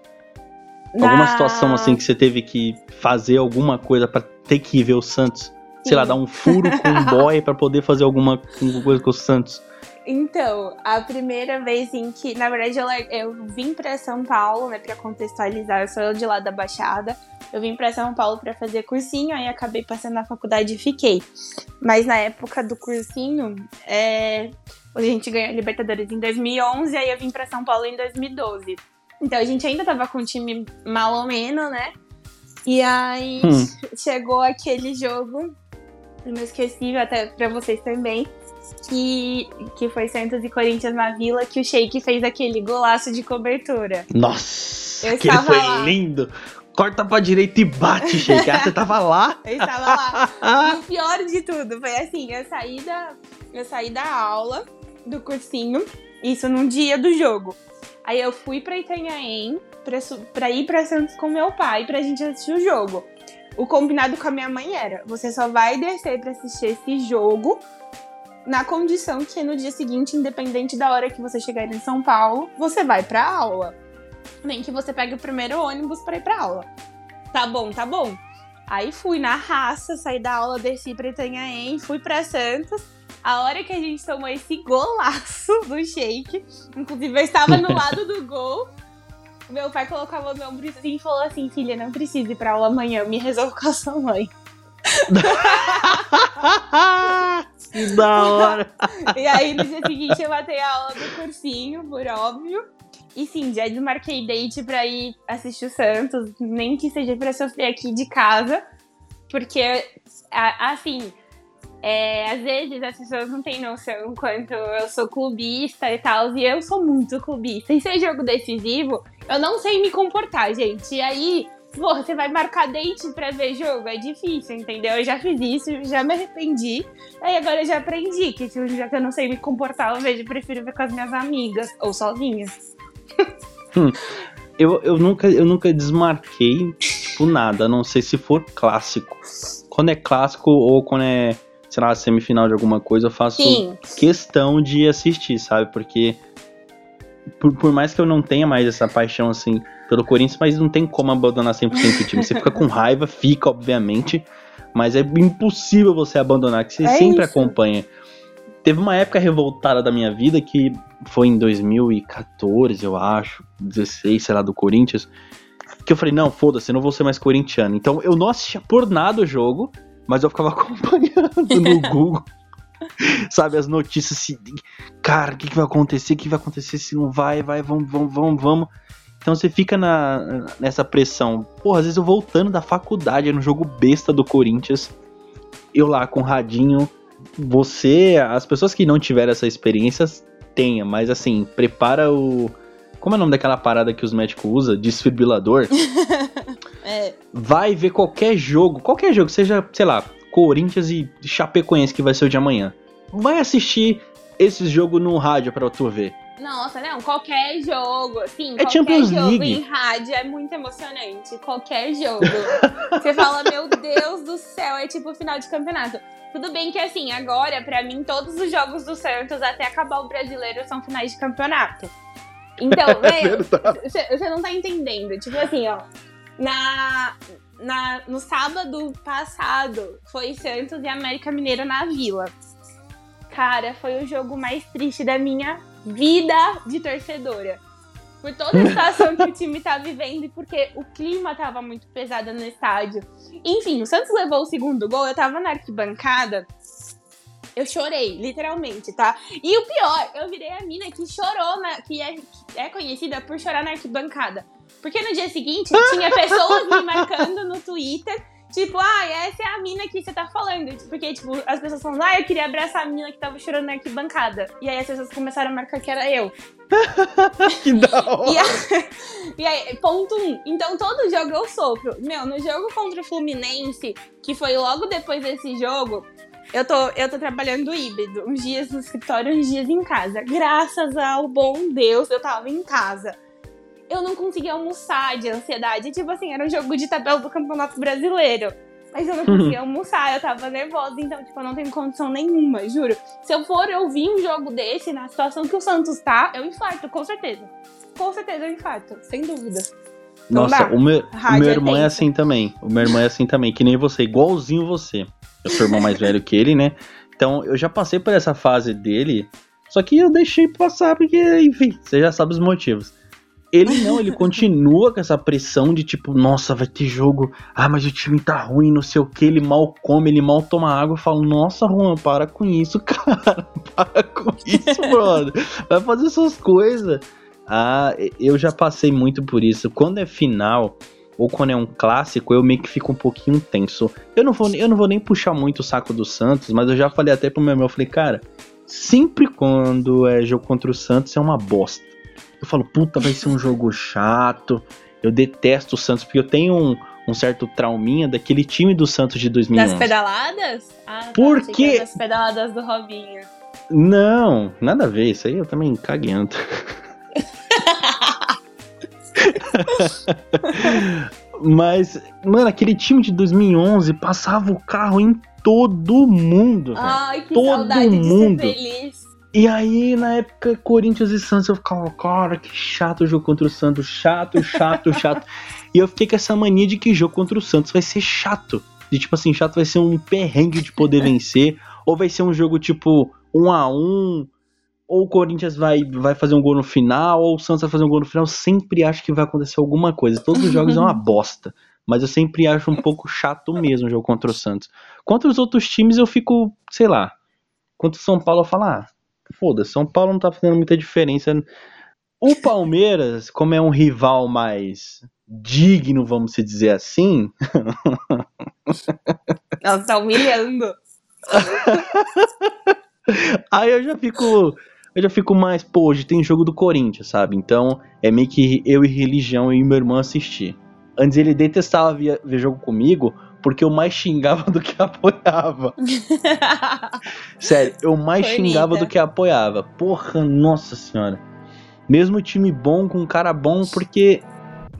Alguma Na- situação assim que você teve que fazer alguma coisa pra ter que ir ver o Santos? Sei lá, Sim. dar um furo com um boy pra poder fazer alguma alguma coisa com o Santos? Então, a primeira vez em que, na verdade, eu, eu vim pra São Paulo, né, pra contextualizar, eu sou de lá da Baixada. Eu vim pra São Paulo pra fazer cursinho, aí acabei passando na faculdade e fiquei. Mas na época do cursinho, é, a gente ganhou a Libertadores em 2011, aí eu vim pra São Paulo em 2012. Então a gente ainda tava com um time mal ou menos, né? E aí Hum. chegou aquele jogo, inesquecível até pra vocês também, que, que foi Santos e Corinthians na Vila, que o Sheik fez aquele golaço de cobertura. Nossa, Eu aquele foi lá. lindo! corta pra direita e bate, Sheik. Ah, você tava lá? Eu estava lá. e o *laughs* pior de tudo foi assim, eu saí da, eu saí da aula, do cursinho, isso num dia do jogo. Aí eu fui pra Itanhaém pra, pra ir pra Santos com meu pai pra gente assistir o jogo. O combinado com a minha mãe era: você só vai descer pra assistir esse jogo na condição que no dia seguinte, independente da hora que você chegar em São Paulo, você vai pra aula. Nem que você pegue o primeiro ônibus para ir pra aula. Tá bom, tá bom. Aí fui na raça, saí da aula, desci pra Itanhaém, fui pra Santos. A hora que a gente tomou esse golaço *laughs* do shake, inclusive eu estava no *laughs* lado do gol, meu pai colocou a mão no meu ombro assim e falou assim: Filha, não precisa ir pra aula amanhã, me resolvo com a sua mãe. *laughs* que da hora! e aí no dia seguinte eu matei a aula do cursinho, por óbvio. E sim, já desmarquei date pra ir assistir o Santos, nem que seja pra sofrer aqui de casa, porque, assim, é, às vezes as pessoas não têm noção quanto eu sou clubista e tal, e eu sou muito clubista. E se é jogo decisivo, eu não sei me comportar, gente. E aí, você vai marcar date pra ver jogo? É difícil, entendeu? Eu já fiz isso, já me arrependi. Aí agora eu já aprendi que tipo, já que eu não sei me comportar, eu vejo, prefiro ver com as minhas amigas ou sozinha. Hum, eu, eu, nunca, eu nunca desmarquei, tipo, nada, a não sei se for clássico. Quando é clássico ou quando é, sei lá, semifinal de alguma coisa, eu faço Sim. questão de assistir, sabe? Porque por, por, mais que eu não tenha mais essa paixão, assim, pelo Corinthians, mas não tem como abandonar 100% o time. Você fica com *laughs* raiva, fica, obviamente, mas é impossível você abandonar, que você é sempre isso. acompanha. Teve uma época revoltada da minha vida que foi em 2014, eu acho, 16, sei lá, do Corinthians, que eu falei, não, foda-se, eu não vou ser mais corintiano. Então eu não assistia por nada o jogo, mas eu ficava *laughs* acompanhando no *laughs* Google. Sabe, as notícias assim, cara, o que, que vai acontecer? O que vai acontecer se não vai? Vai, vamos, vamos, vamos, vamos. Então você fica na, nessa pressão. Porra, às vezes eu voltando da faculdade, no jogo besta do Corinthians, eu lá com o radinho. Você, as pessoas que não tiveram essa experiência, tenha, mas assim, prepara o. Como é o nome daquela parada que os médicos usam? Desfibrilador. *laughs* é. Vai ver qualquer jogo, qualquer jogo, seja, sei lá, Corinthians e Chapecoense, que vai ser o de amanhã. Vai assistir esse jogo no rádio pra tu ver. Nossa, não, qualquer jogo, assim, é qualquer Champions jogo League. em rádio é muito emocionante. Qualquer jogo. *laughs* Você fala, meu Deus do céu, é tipo final de campeonato. Tudo bem que, assim, agora, para mim, todos os jogos do Santos, até acabar o brasileiro, são finais de campeonato. Então, velho, *laughs* é você não tá entendendo. Tipo assim, ó. Na, na, no sábado passado, foi Santos e América Mineira na Vila. Cara, foi o jogo mais triste da minha vida de torcedora por toda a *laughs* situação que o time tá vivendo e porque o clima tava muito pesado no estádio. Enfim, o Santos levou o segundo gol, eu tava na arquibancada. Eu chorei, literalmente, tá? E o pior, eu virei a mina que chorou, na, que, é, que é conhecida por chorar na arquibancada. Porque no dia seguinte tinha pessoas me *laughs* marcando no Twitter Tipo, ah, essa é a mina que você tá falando. Porque, tipo, as pessoas falam, ah, eu queria abraçar a mina que tava chorando na arquibancada. E aí as pessoas começaram a marcar que era eu. *laughs* que da *laughs* hora! E aí, e aí, ponto um. Então, todo jogo eu sofro. Meu, no jogo contra o Fluminense, que foi logo depois desse jogo, eu tô, eu tô trabalhando híbrido. Uns dias no escritório, uns dias em casa. Graças ao bom Deus, eu tava em casa eu não conseguia almoçar de ansiedade. Tipo assim, era um jogo de tabela do Campeonato Brasileiro. Mas eu não *laughs* conseguia almoçar, eu tava nervosa, então, tipo, eu não tenho condição nenhuma, juro. Se eu for ouvir um jogo desse, na situação que o Santos tá, eu infarto, com certeza. Com certeza eu infarto, sem dúvida. Nossa, o meu, o meu irmão é, é assim também. O meu irmão é assim também, que nem você, igualzinho você. Eu sou irmão mais velho que ele, né? Então, eu já passei por essa fase dele, só que eu deixei passar porque, enfim, você já sabe os motivos. Ele não, ele *laughs* continua com essa pressão de tipo, nossa, vai ter jogo, ah, mas o time tá ruim, não sei o que, ele mal come, ele mal toma água. Eu falo, nossa, Juan, para com isso, *laughs* cara, para com isso, *laughs* brother, vai fazer suas coisas. Ah, eu já passei muito por isso. Quando é final, ou quando é um clássico, eu meio que fico um pouquinho tenso. Eu não vou, eu não vou nem puxar muito o saco do Santos, mas eu já falei até pro meu irmão, eu falei, cara, sempre quando é jogo contra o Santos é uma bosta eu falo, puta, vai ser um jogo chato. Eu detesto o Santos, porque eu tenho um, um certo trauminha daquele time do Santos de 2011. Das pedaladas? Ah, tá, Por achei que quê? era Das pedaladas do Robinho. Não, nada a ver. Isso aí eu também caguento. *laughs* Mas, mano, aquele time de 2011 passava o carro em todo mundo. Ai, que Todo saudade mundo. de ser feliz. E aí, na época, Corinthians e Santos, eu ficava, cara, que chato o jogo contra o Santos. Chato, chato, *laughs* chato. E eu fiquei com essa mania de que jogo contra o Santos vai ser chato. De tipo assim, chato vai ser um perrengue de poder *laughs* vencer. Ou vai ser um jogo tipo um a um. Ou o Corinthians vai, vai fazer um gol no final, ou o Santos vai fazer um gol no final. Eu sempre acho que vai acontecer alguma coisa. Todos os jogos é uma *laughs* bosta. Mas eu sempre acho um pouco chato mesmo o jogo contra o Santos. Contra os outros times eu fico, sei lá. Contra o São Paulo eu falo, ah, foda-se, São Paulo não tá fazendo muita diferença. O Palmeiras, como é um rival mais digno, vamos se dizer assim, *laughs* Nossa, tá humilhando. *laughs* aí eu já fico. Eu já fico mais, pô, hoje tem jogo do Corinthians, sabe? Então é meio que eu e religião e meu irmão assistir. Antes ele detestava ver, ver jogo comigo porque eu mais xingava *laughs* do que apoiava. *laughs* Sério, eu mais Corneta. xingava do que apoiava. Porra, nossa senhora. Mesmo time bom com um cara bom, porque.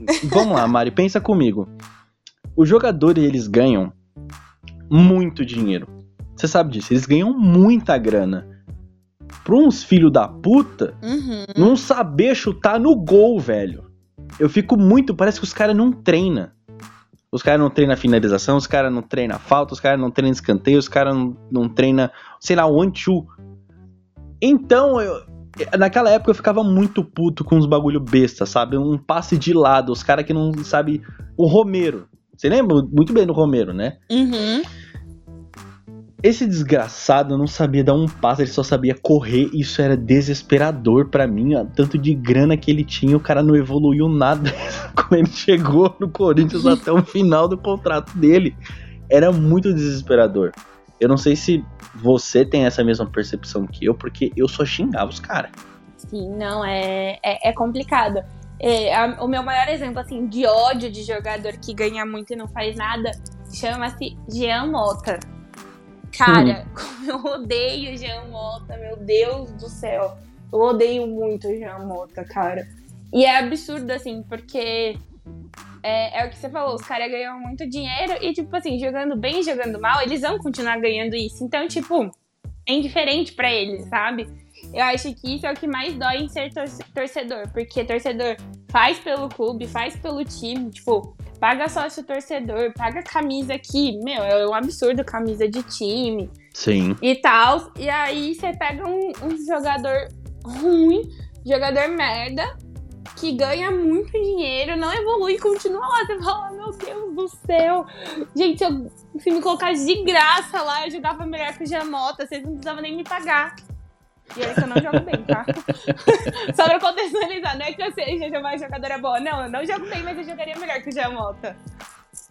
*laughs* Vamos lá, Mari, pensa comigo. Os jogadores, eles ganham muito dinheiro. Você sabe disso, eles ganham muita grana. Pra uns filhos da puta, Uhum. não saber chutar no gol, velho. Eu fico muito. Parece que os caras não treinam. Os caras não treinam finalização, os caras não treinam falta, os caras não treinam escanteio, os caras não, não treinam, sei lá, one-two. Então, eu, naquela época eu ficava muito puto com uns bagulho besta, sabe? Um passe de lado, os caras que não sabe. O Romero. Você lembra muito bem do Romero, né? Uhum. Esse desgraçado não sabia dar um passo, ele só sabia correr. Isso era desesperador pra mim. ó. Tanto de grana que ele tinha, o cara não evoluiu nada. *laughs* Como ele chegou no Corinthians até o final do contrato dele. Era muito desesperador. Eu não sei se você tem essa mesma percepção que eu, porque eu só xingava os caras. Sim, não, é, é, é complicado. É, a- o meu maior exemplo, assim, de ódio de jogador que ganha muito e não faz nada, chama-se Jean Mota. Cara, *laughs* como eu odeio Jean Mota, meu Deus do céu. Eu odeio muito Jean Mota, cara. E é absurdo, assim, porque é, é o que você falou, os caras ganham muito dinheiro e, tipo assim, jogando bem, jogando mal, eles vão continuar ganhando isso. Então, tipo, é indiferente pra eles, sabe? Eu acho que isso é o que mais dói em ser tor- torcedor, porque torcedor faz pelo clube, faz pelo time, tipo, paga sócio torcedor, paga camisa aqui, meu, é um absurdo camisa de time Sim. e tal. E aí você pega um, um jogador ruim, jogador merda, que ganha muito dinheiro, não evolui e continua lá. Você fala, meu Deus do céu. Gente, eu, se me colocasse de graça lá, eu jogava melhor que o Jamota, vocês não precisavam nem me pagar. E que eu não jogo bem, tá? *laughs* Só pra contextualizar, não é que eu seja uma jogadora boa. Não, eu não jogo bem, mas eu jogaria melhor que o Jamota.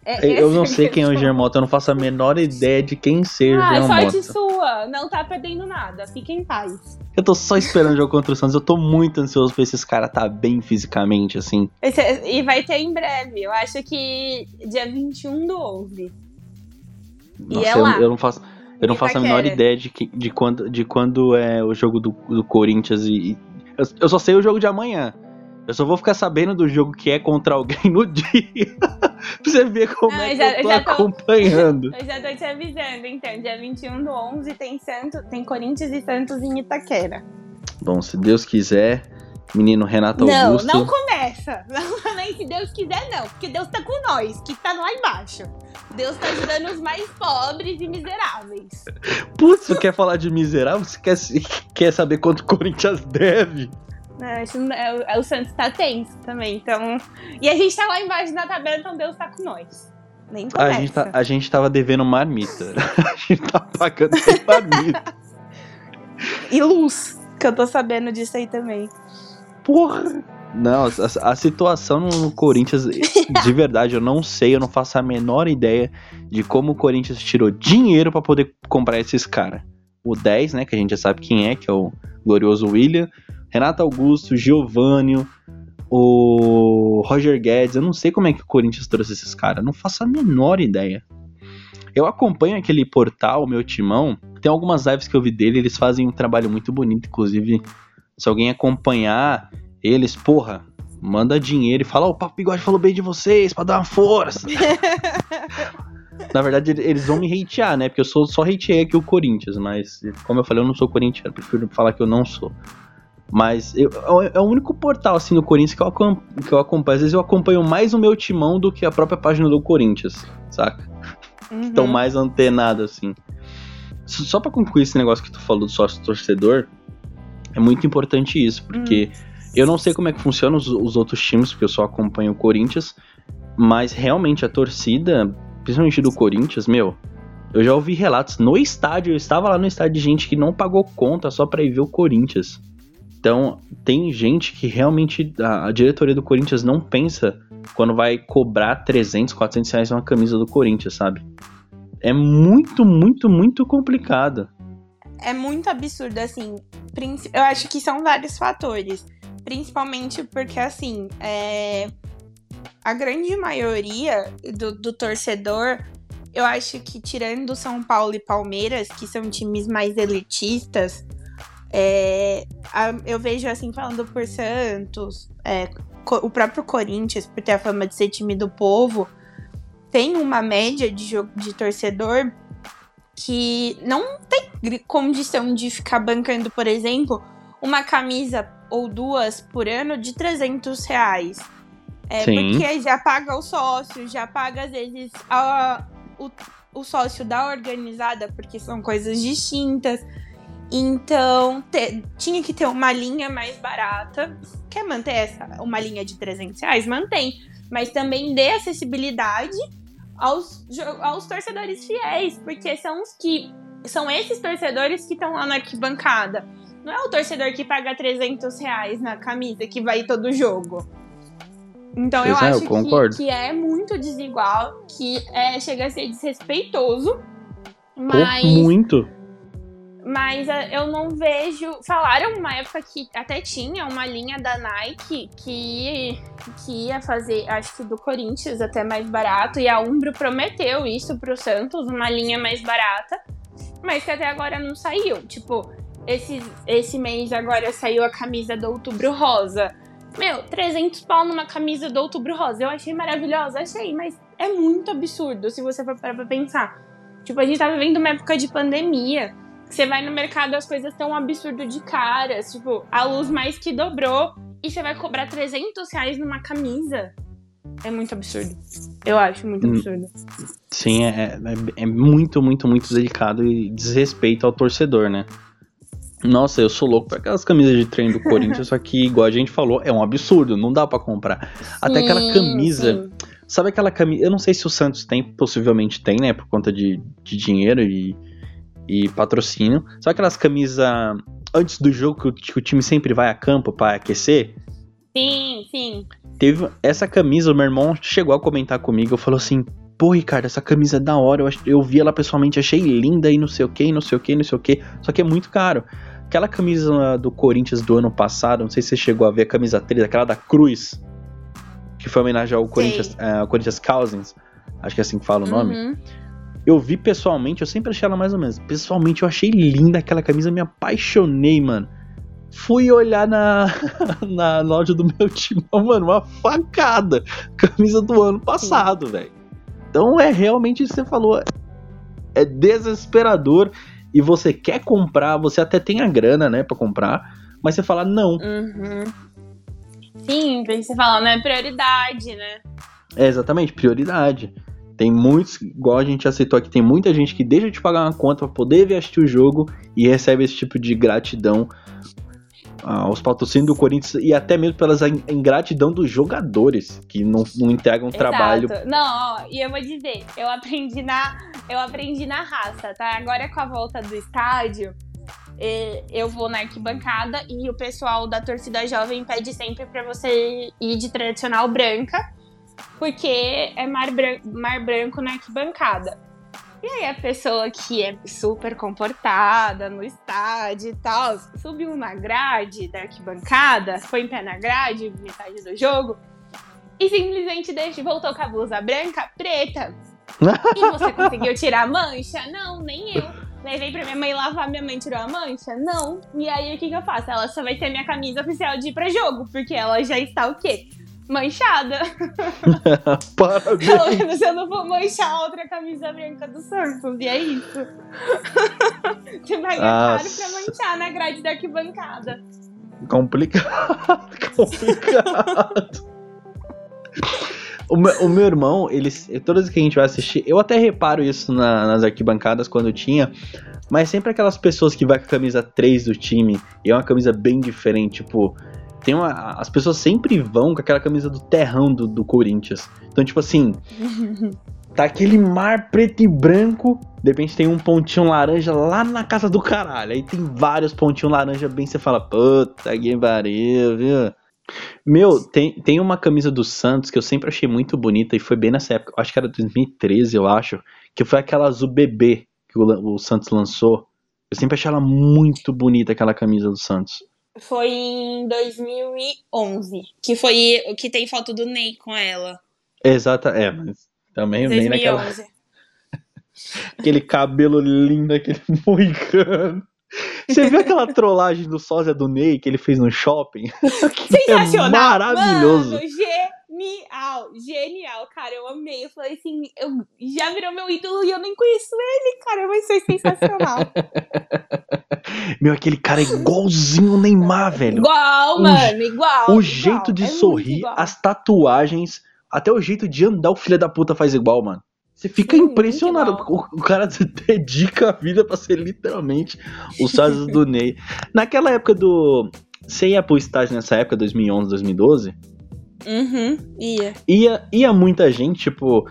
É, Eu essa não sei quem é o. Germota, eu não faço a menor ideia de quem seja Ah, o é sorte Germota. sua. Não tá perdendo nada. Fique em paz. Eu tô só esperando o jogo contra o Santos. Eu tô muito ansioso pra esses caras tá bem fisicamente, assim. Esse- e vai ter em breve. Eu acho que dia 21 do 11. E é eu, lá. eu não faço. Eu não faço a menor Itaquera. ideia de, que- de, quando, de quando é o jogo do, do Corinthians e. e- eu, eu só sei o jogo de amanhã. Eu só vou ficar sabendo do jogo que é contra alguém no *laughs* dia. pra você ver como Não, é eu que já- eu eu tô já tô- acompanhando. *laughs* Eu já tô te avisando, então. Dia 21 do 11 tem, Santos, tem Corinthians e Santos em Itaquera. Bom, se Deus quiser, menino Renato não, Augusto. não começa. *laughs* Não, nem se Deus quiser, não. Porque Deus tá com nós, que tá lá embaixo. Deus tá ajudando os mais pobres e miseráveis. Putz, você quer falar de miserável? Você quer, quer saber quanto o Corinthians deve? Não, é, o- é, o Santos tá tenso também, então. E a gente tá lá embaixo na tabela, então Deus tá com nós. Nem A começa. gente, tá, a gente tava devendo marmita. *laughs* A gente tá pagando marmita. *laughs* E luz, que eu tô sabendo disso aí também. Porra! Não, a, a situação no, no Corinthians, de verdade, eu não sei, eu não faço a menor ideia de como o Corinthians tirou dinheiro pra poder comprar esses caras. O 10, né, que a gente já sabe quem é, que é o glorioso William, Renato Augusto, Giovânio, o Roger Guedes. Eu não sei como é que o Corinthians trouxe esses caras. Não faço a menor ideia. Eu acompanho aquele portal, meu timão. Tem algumas lives que eu vi dele, eles fazem um trabalho muito bonito. Inclusive, se alguém acompanhar eles, porra, manda dinheiro e fala: Ó, oh, o Papo Bigode falou bem de vocês, pra dar uma força. *laughs* Na verdade, eles vão me hatear, né? Porque eu sou, só hateei aqui o Corinthians, mas como eu falei, eu não sou corintiano, prefiro falar que eu não sou. Mas eu, é o único portal assim do Corinthians que eu, que eu acompanho. Às vezes eu acompanho mais o meu timão do que a própria página do Corinthians, saca? Uhum. Estão mais antenado assim. Só para concluir esse negócio que tu falou do sócio torcedor, é muito importante isso, porque uhum. eu não sei como é que funciona os, os outros times, porque eu só acompanho o Corinthians, mas realmente a torcida principalmente do Corinthians, meu, eu já ouvi relatos no estádio, eu estava lá no estádio de gente que não pagou conta só para ir ver o Corinthians. Então, tem gente que realmente a, a, diretoria do Corinthians não pensa quando vai cobrar 300, 400 reais uma camisa do Corinthians, sabe? É muito, muito, muito complicado. É muito absurdo, assim. Eu acho que são vários fatores. Principalmente porque, assim, é a grande maioria do, do torcedor, eu acho que tirando São Paulo e Palmeiras, que são times mais elitistas, é, eu vejo assim, falando por Santos, é, o próprio Corinthians, por ter a fama de ser time do povo, tem uma média de, de torcedor que não tem condição de ficar bancando, por exemplo, uma camisa ou duas por ano de 300 reais. É, Sim. Porque já paga o sócio, já paga às vezes a, o, o sócio da organizada, porque são coisas distintas. Então, te, tinha que ter uma linha mais barata. Quer manter essa, uma linha de 300 reais? Mantém. Mas também dê acessibilidade aos, aos torcedores fiéis, porque são os que. São esses torcedores que estão lá na arquibancada. Não é o torcedor que paga 300 reais na camisa que vai todo jogo. Então eu acho eu que, que, é muito desigual, que é, chega a ser desrespeitoso. Mas. muito. Mas uh, eu não vejo. Falaram uma época que até tinha uma linha da Nike que, que ia fazer, acho que do Corinthians até mais barato. E a Umbro prometeu isso pro Santos, uma linha mais barata. Mas que até agora não saiu. Tipo, esse, esse mês agora saiu a camisa do Outubro Rosa. Meu, 300 pau numa camisa do Outubro Rosa. Eu achei maravilhosa, achei, mas é muito absurdo se você for parar pra pensar. Tipo, a gente tá vivendo uma época de pandemia. Você vai no mercado, as coisas estão um absurdo de caras. Tipo, a luz mais que dobrou. E você vai cobrar 300 reais numa camisa. É muito absurdo. Eu acho muito hum. absurdo. Sim, é, é, é muito, muito, muito delicado e desrespeito ao torcedor, né? Nossa, eu sou louco pra aquelas camisas de treino do Corinthians, *laughs* só que, igual a gente falou, é um absurdo, não dá para comprar. Sim, Até aquela camisa. Sim. Sabe aquela camisa. Eu não sei se o Santos tem, possivelmente tem, né? Por conta de, de dinheiro e, e patrocínio. Sabe aquelas camisas antes do jogo que o, que o time sempre vai a campo para aquecer? Sim, sim. Teve essa camisa, o meu irmão chegou a comentar comigo, eu falou assim: pô, Ricardo, essa camisa é da hora, eu, eu vi ela pessoalmente, achei linda e não sei o que, não sei o que, não sei o que, só que é muito caro. Aquela camisa do Corinthians do ano passado, não sei se você chegou a ver a camisa 3, aquela da Cruz, que foi homenagem ao Corinthians, uh, Corinthians Cousins, acho que é assim que fala o nome. Uhum. Eu vi pessoalmente, eu sempre achei ela mais ou menos. Pessoalmente, eu achei linda aquela camisa, me apaixonei, mano. Fui olhar na, *laughs* na loja do meu time, *laughs* mano, uma facada. Camisa do ano passado, velho. Então é realmente isso que você falou. É desesperador e você quer comprar, você até tem a grana, né, para comprar, mas você fala não. Uhum. Sim, tem que você falar, não é prioridade, né? É exatamente, prioridade. Tem muitos, igual a gente aceitou aqui, tem muita gente que deixa de pagar uma conta para poder ver assistir o jogo e recebe esse tipo de gratidão aos patrocínios do Corinthians e até mesmo pelas ingratidão dos jogadores que não, não entregam Exato. trabalho. Não, ó, e eu vou dizer, eu aprendi na eu aprendi na raça, tá? Agora com a volta do estádio, eu vou na arquibancada e o pessoal da torcida jovem pede sempre para você ir de tradicional branca, porque é mar, bran mar branco na arquibancada. E aí a pessoa que é super comportada no estádio e tal, subiu na grade da arquibancada, foi em pé na grade, metade do jogo, e simplesmente deixou, voltou com a blusa branca, preta. e você conseguiu tirar a mancha? Não, nem eu. Levei pra minha mãe lavar, minha mãe tirou a mancha? Não. E aí o que, que eu faço? Ela só vai ter minha camisa oficial de ir pra jogo, porque ela já está o quê? Manchada. *laughs* Parabéns. Pelo menos eu não vou manchar a outra camisa branca do Santos, e é isso. Você vai ganhar caro pra manchar na grade da arquibancada. Complicado, *laughs* complicado. o, meu, o meu irmão, eles, todas as que a gente vai assistir, eu até reparo isso na, nas arquibancadas quando tinha, mas sempre aquelas pessoas que vai com a camisa 3 do time, e é uma camisa bem diferente, tipo, tem uma, as pessoas sempre vão com aquela camisa do terrão do, do Corinthians. Então, tipo assim, *laughs* tá aquele mar preto e branco, de repente tem um pontinho laranja lá na casa do caralho. Aí tem vários pontinhos laranja bem, você fala, puta que pariu, viu? Meu, tem, tem uma camisa do Santos que eu sempre achei muito bonita e foi bem nessa época, acho que era 2013, eu acho, que foi aquela azul bebê que o, o Santos lançou. Eu sempre achei ela muito bonita, aquela camisa do Santos. Foi em 2011, que foi o que tem foto do Ney com ela. Exata, é, mas também 2011. o Ney naquela... *laughs* aquele cabelo lindo, aquele *laughs* moicano. Você viu aquela trollagem do sósia do Ney que ele fez no shopping? *laughs* Sensacional! É maravilhoso! Mano, genial! Genial, cara, eu amei. Eu falei assim, eu já virou meu ídolo e eu nem conheço ele, cara, mas foi sensacional. *laughs* Meu, aquele cara é igualzinho o Neymar, velho. Igual, o, mano, igual. O igual, jeito de é sorrir, as tatuagens, até o jeito de andar, o filho da puta faz igual, mano. Você fica Sim, impressionado. O, o, cara *laughs* dedica a vida pra ser literalmente o sósia do Ney. Naquela época do. Você ia pro estágio nessa época, 2011, 2012? Uhum, ia. Ia, ia muita gente, tipo,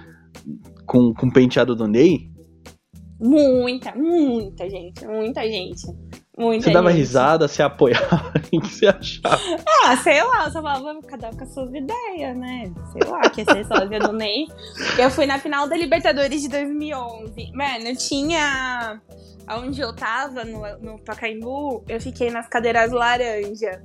com, com o penteado do Ney? Muita, muita gente, muita gente. Muita você dava gente. risada, você apoiava, *laughs* o que você achava? Ah, sei lá, eu só falava, cada um com as suas ideias, né? Sei lá, que ser sósia do Ney. Eu fui na final da Libertadores de 2011. Mano, tinha... Onde eu tava, no, no Pacaembu, eu fiquei nas cadeiras laranja.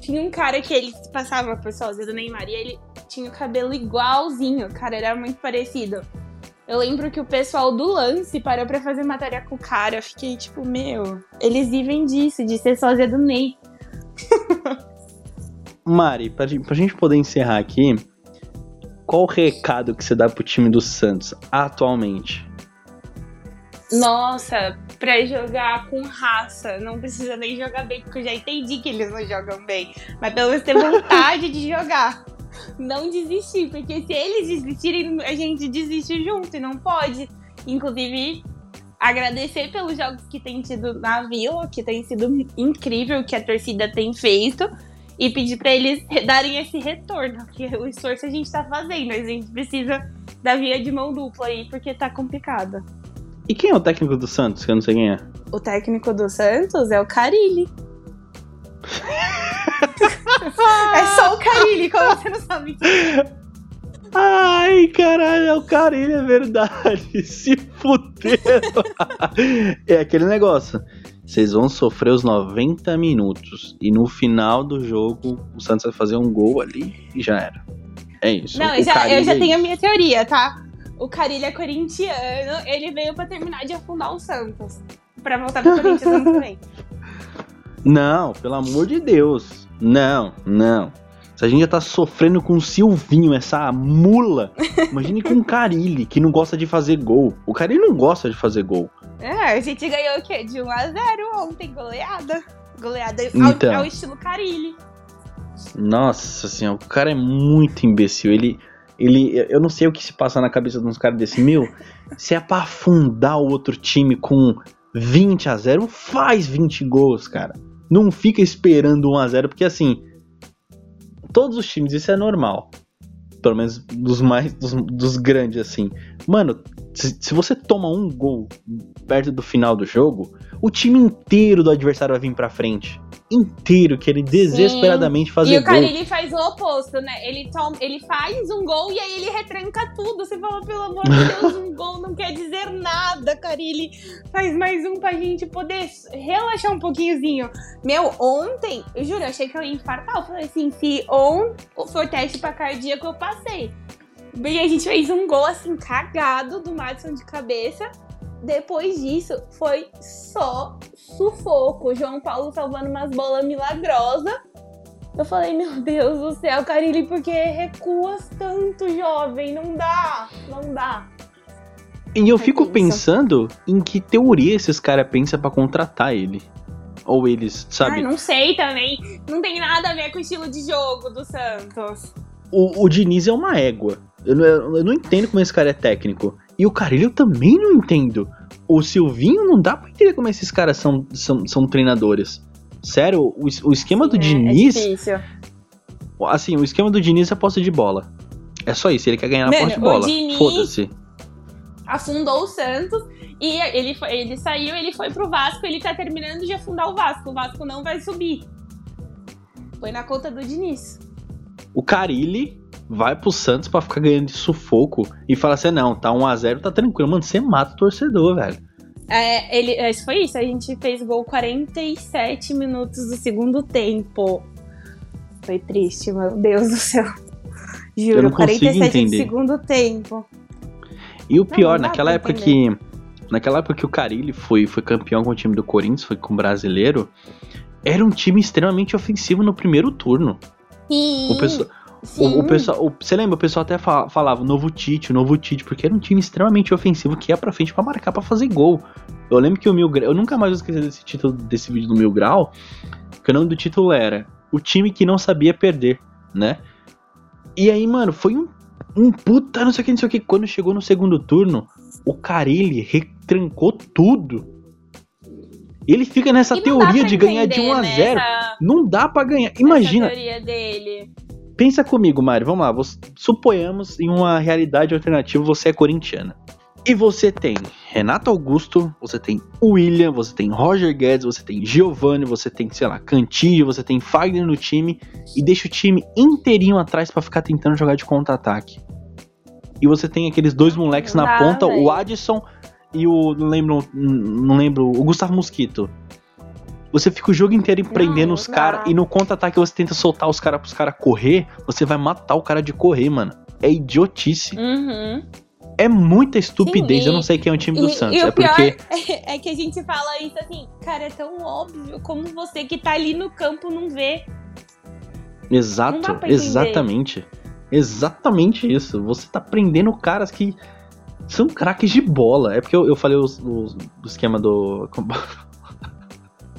Tinha um cara que ele passava por sósia do Neymar e ele tinha o cabelo igualzinho, cara, era muito parecido. Eu lembro que o pessoal do lance parou pra fazer matéria com o cara. Eu fiquei tipo, meu, eles vivem disso, de ser sósia do Ney. *laughs* Mari, pra, pra gente poder encerrar aqui, qual o recado que você dá pro time do Santos atualmente? Nossa, pra jogar com raça. Não precisa nem jogar bem, porque eu já entendi que eles não jogam bem. Mas pelo menos ter *laughs* vontade de jogar não desistir, porque se eles desistirem, a gente desiste junto e não pode. Inclusive, agradecer pelos jogos que tem tido na Vila, que tem sido incrível que a torcida tem feito, e pedir para eles darem esse retorno, que o esforço a gente tá fazendo, a gente precisa da via de mão dupla aí, porque tá complicado. E quem é o técnico do Santos, que eu não sei quem é? O técnico do Santos é o Carilli. *laughs* é só o Carilli, como você não sabe Ai, caralho, é o Carilli, é verdade. *laughs* Se fuderam. é aquele negócio. Vocês vão sofrer os 90 minutos. E no final do jogo, o Santos vai fazer um gol ali e já era. É isso. Não, eu já, eu já é tenho a minha teoria, tá? O Carilli é corintiano, ele veio pra terminar de afundar o Santos. Pra voltar pro Corinthians ano que vem. *laughs* Não, pelo amor de Deus. Não, não. Se a gente já tá sofrendo com o Silvinho, essa mula, imagine com o Carilli, que não gosta de fazer gol. O Carilli não gosta de fazer gol. É, a gente ganhou o quê? De 1x0 ontem, goleada. Goleada então, ao, ao estilo Carilli. Nossa senhora, o cara é muito imbecil. Ele, ele, eu não sei o que se passa na cabeça de uns caras desse. Meu, se é pra afundar o outro time com 20 a 0 faz 20 gols, cara. Não fica esperando 1 a 0 porque assim, todos os times isso é normal. Pelo menos dos mais dos, dos grandes assim. Mano, se, se, você toma um gol perto do final do jogo, o time inteiro do adversário vai vir para frente. Inteiro querendo desesperadamente fazer E o gol. Carilli faz o oposto, né? Ele, toma, ele faz um gol e aí ele retranca tudo. Você fala, pelo amor de *laughs* Deus, um gol não quer dizer nada, Carilli. Faz mais um pra gente poder relaxar um pouquinhozinho. Meu, ontem, eu juro, eu achei que eu ia infartar. Eu falei assim, se on for teste pra cardíaco, eu passei. E a gente fez um gol assim, cagado do Madison de cabeça. Depois disso, foi só sufoco. O João Paulo salvando umas bolas milagrosas. Eu falei, meu Deus do céu, Carilli, por que recuas tanto, jovem? Não dá, não dá. E eu É fico isso. pensando em que teoria esses caras pensam pra contratar ele. Ou eles, sabe? Ai, não sei também. Não tem nada a ver com o estilo de jogo do Santos. O, o Diniz é uma égua. Eu não, eu não entendo como esse cara é técnico. E o Carilho eu também não entendo. O Silvinho não dá pra entender como esses caras são, são, são treinadores. Sério, o, o esquema do É, Diniz. É difícil. assim, o esquema do Diniz é posse de bola. É só isso, ele quer ganhar na Mano, posse de bola. Foda-se. Afundou o Santos e ele, foi- ele saiu, ele foi pro Vasco, ele tá terminando de afundar o Vasco. O Vasco não vai subir. Foi na conta do Diniz. O Carilli vai pro Santos pra ficar ganhando de sufoco e fala assim: não, tá 1x0, tá tranquilo. Mano, você mata o torcedor, velho. É, ele, é, isso foi isso. A gente fez gol 47 minutos do segundo tempo. Foi triste, meu Deus do céu. *laughs* Eu Juro, não consigo 47 do entender. segundo tempo. E o pior, não naquela época que. Naquela época que o Carilli foi, foi campeão com o time do Corinthians, foi com o brasileiro, era um time extremamente ofensivo no primeiro turno. Sim, O pessoal. O, o pessoal, o- você lembra? O pessoal até fa- falava novo Tite, novo Tite, porque era um time extremamente ofensivo que ia pra frente pra marcar, pra fazer gol. Eu lembro que o Mil Grau, eu nunca mais vou esquecer desse título, desse vídeo do Mil Grau, que o nome do título era O time que não sabia perder, né? E aí, mano, foi um, um puta, não sei o que, não sei o que. Quando chegou no segundo turno, o Carilli retrancou tudo. Ele fica nessa teoria de ganhar de entender, 1 a né, 0 essa- Não dá pra ganhar. essa Imagina, teoria dele. Pensa comigo, Mário, vamos lá. Você, suponhamos em uma realidade alternativa você é corintiana. E você tem Renato Augusto, você tem William, você tem Roger Guedes, você tem Giovanni, você tem, sei lá, Cantillo, você tem Fagner no time e deixa o time inteirinho atrás pra ficar tentando jogar de contra-ataque. E você tem aqueles dois moleques na ponta, o velho. Adson e o não lembro, não lembro, o Gustavo Mosquito. Você fica o jogo inteiro prendendo Não, os não caras e no contra-ataque você tenta soltar os caras pros caras correr, você vai matar o cara de correr, mano. É idiotice. Uhum. É muita estupidez. Sim, Eu não sei quem é o time do E, Santos. e é o porque. *laughs* é que a gente fala isso assim, cara, é tão óbvio como você que tá ali no campo não vê. Não Exato, entender. exatamente. Exatamente isso. Você tá prendendo caras que são craques de bola. É porque eu, eu falei os- os- do esquema do. *laughs*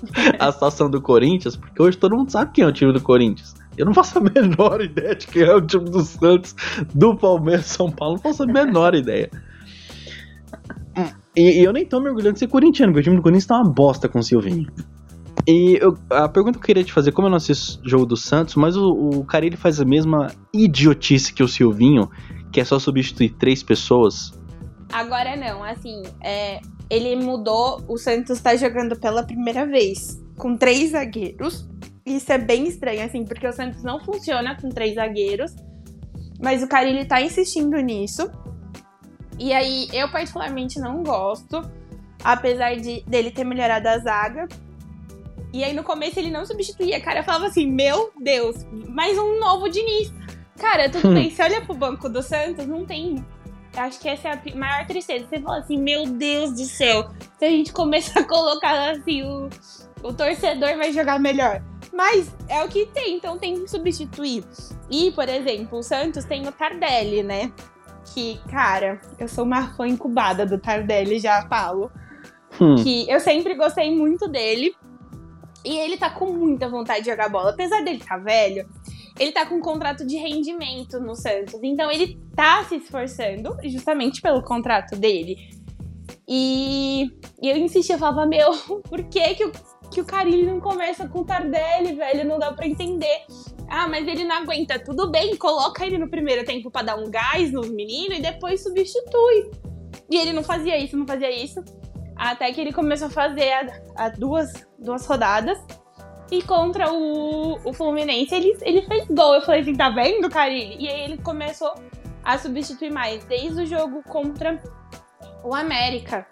*laughs* a situação do Corinthians, porque hoje todo mundo sabe quem é o time do Corinthians. Eu não faço a *laughs* menor ideia de quem é o time do Santos, do Palmeiras, São Paulo. Não faço a menor ideia. E, e eu nem tô me orgulhando de ser corintiano, porque o time do Corinthians tá uma bosta com o Silvinho. E eu- a pergunta que eu queria te fazer, como eu não assisto jogo do Santos, mas o, o cara ele faz a mesma idiotice que o Silvinho, que é só substituir três pessoas. Agora não, assim, é, ele mudou, o Santos tá jogando pela primeira vez com três zagueiros. Isso é bem estranho, assim, porque o Santos não funciona com três zagueiros. Mas o cara ele tá insistindo nisso. E aí, eu particularmente não gosto. Apesar de dele ter melhorado a zaga. E aí, no começo, ele não substituía. Cara, eu falava assim: Meu Deus, mais um novo Diniz. Cara, tudo *laughs* bem, você olha pro banco do Santos, não tem. Acho que essa é a maior tristeza. Você fala assim: Meu Deus do céu. Se a gente começar a *laughs* colocar assim, o, o torcedor vai jogar melhor. Mas é o que tem, então tem que substituir. E, por exemplo, o Santos tem o Tardelli, né? Que, cara, eu sou uma fã incubada do Tardelli, já falo. Hum, Que eu sempre gostei muito dele. E ele tá com muita vontade de jogar bola. Apesar dele tá velho, ele tá com um contrato de rendimento no Santos. Então ele tá se esforçando justamente pelo contrato dele. E, e eu insistia, eu falava, meu, *laughs* por que que o, que o Carilli não conversa com o Tardelli, velho? Não dá pra entender. Ah, mas ele não aguenta. Tudo bem, coloca ele no primeiro tempo pra dar um gás nos meninos e depois substitui. E ele não fazia isso, não fazia isso. Até que ele começou a fazer a duas, duas rodadas. E contra o, o Fluminense, ele, ele fez gol. Eu falei assim, tá vendo, Carilli? E aí ele começou a substituir mais. Desde o jogo contra o América,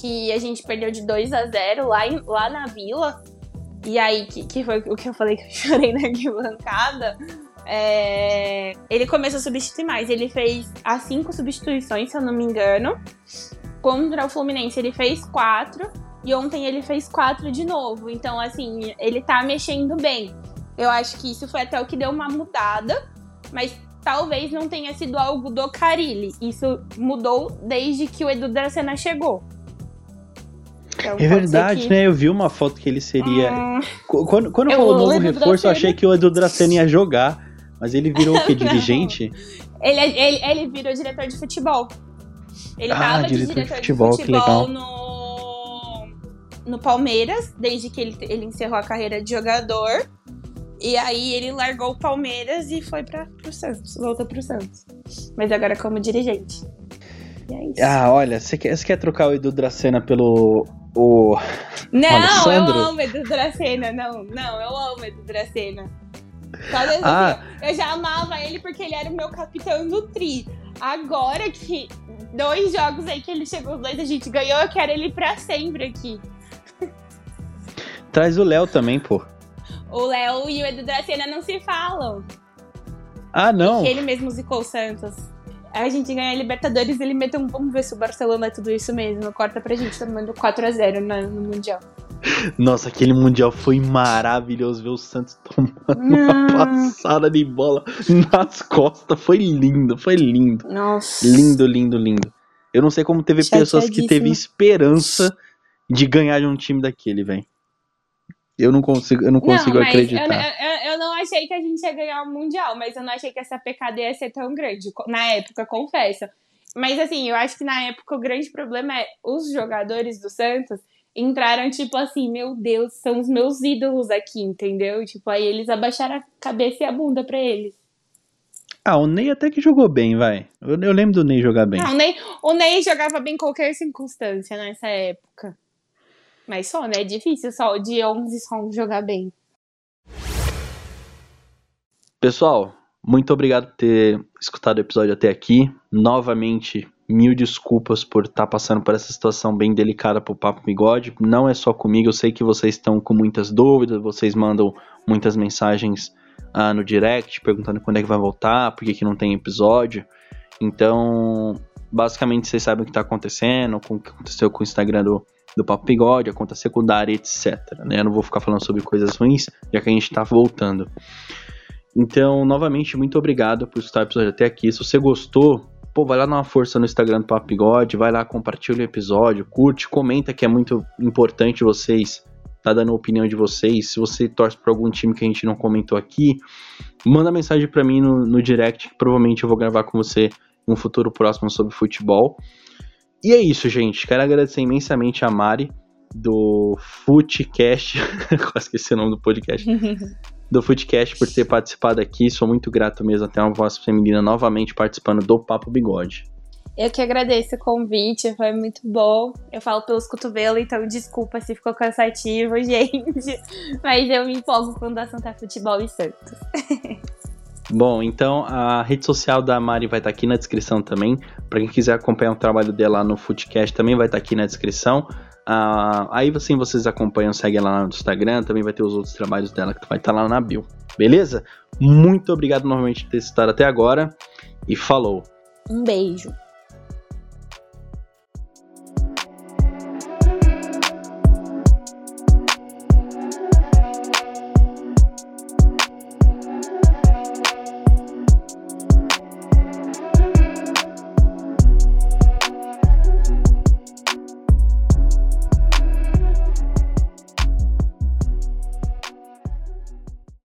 que a gente perdeu de 2 a 0 lá, em, lá na Vila. E aí, que, que foi o que eu falei que eu chorei na arquibancada. É, ele começou a substituir mais. Ele fez as cinco substituições, se eu não me engano. Contra o Fluminense, ele fez quatro. E ontem ele fez quatro de novo. Então, assim, ele tá mexendo bem. Eu acho que isso foi até o que deu uma mudada. Mas talvez não tenha sido algo do Carilli. Isso mudou desde que o Edu Dracena chegou. Então, é verdade, que... né? Eu vi uma foto que ele seria. Hum... Quando, quando eu falou novo reforço, eu achei que o Edu Dracena ia jogar. Mas ele virou o quê? *laughs* Dirigente? ele, ele, ele virou diretor de futebol. Ele ah, tava diretor de diretor de futebol, de futebol no, no Palmeiras, desde que ele, ele encerrou a carreira de jogador. E aí ele largou o Palmeiras e foi para pro Santos, voltou pro Santos. Mas agora como dirigente. É ah, olha, você quer, você quer trocar o Edu Dracena pelo o Não, Alessandro? eu amo Edu Dracena, não, não, eu amo Edu Dracena. Talvez ah. assim, eu já amava ele porque ele era o meu capitão do Tri. Agora que dois jogos aí que ele chegou, os dois a gente ganhou, eu quero ele pra sempre aqui. Traz o Léo também, pô. O Léo e o Edu Dracena não se falam. Ah, não? Porque ele mesmo zicou o Santos. A gente ganha a Libertadores ele meteu um. Vamos ver se o Barcelona é tudo isso mesmo. Corta pra gente tomando 4x0 no, no Mundial. Nossa, aquele Mundial foi maravilhoso ver o Santos tomando uma passada de bola nas costas. Foi lindo, foi lindo. Nossa. Lindo, lindo, lindo. Eu não sei como teve pessoas que teve esperança de ganhar de um time daquele, velho. Eu não consigo, eu não consigo não, acreditar. Eu, eu, eu, não achei que a gente ia ganhar o Mundial, mas eu não achei que essa pecada ia ser tão grande. Na época, confesso. Mas assim, eu acho que na época o grande problema é os jogadores do Santos entraram, tipo assim, meu Deus, são os meus ídolos aqui, entendeu? Tipo, aí eles abaixaram a cabeça e a bunda pra eles. Ah, o Ney até que jogou bem, vai. Eu, eu lembro do Ney jogar bem. Não, o Ney, o Ney jogava bem em qualquer circunstância nessa época. Mas só, né? É difícil só de 11 sons jogar bem. Pessoal, muito obrigado por ter escutado o episódio até aqui. Novamente, Mil desculpas por estar tá passando por essa situação bem delicada pro Papo Bigode. Não é só comigo, eu sei que vocês estão com muitas dúvidas, vocês mandam muitas mensagens ah, no direct perguntando quando é que vai voltar, por que, que não tem episódio. Então, basicamente vocês sabem o que está acontecendo, com o que aconteceu com o Instagram do, do Papo Bigode, aconteceu com o Dari, etc. Né? Eu não vou ficar falando sobre coisas ruins, já que a gente está voltando. Então, novamente, muito obrigado por estar o episódio até aqui. Se você gostou, pô, vai lá dar uma força no Instagram do Papo Bigode, vai lá, compartilha o episódio, curte, comenta que é muito importante vocês tá dando a opinião de vocês. Se você torce para algum time que a gente não comentou aqui, manda mensagem para mim no, no direct, que provavelmente eu vou gravar com você em um futuro próximo sobre futebol. E é isso, gente. Quero agradecer imensamente a Mari do Footcast, *laughs* quase esqueci o nome do podcast, do Footcast por ter participado aqui. Sou muito grato mesmo até uma voz feminina novamente participando do Papo Bigode. Eu que agradeço o convite, foi muito bom. Eu falo pelos cotovelos, então desculpa se ficou cansativo, *laughs* gente. Mas eu me empolgo quando a Santa Futebol e Santos. *laughs* Bom, então a rede social da Mari vai estar aqui na descrição também. Para quem quiser acompanhar o trabalho dela no Footcast, também vai estar aqui na descrição. Uh, aí assim vocês acompanham, seguem lá no Instagram, também vai ter os outros trabalhos dela que vai estar lá na bio. Beleza? Muito obrigado novamente por ter estado até agora e falou. Um beijo.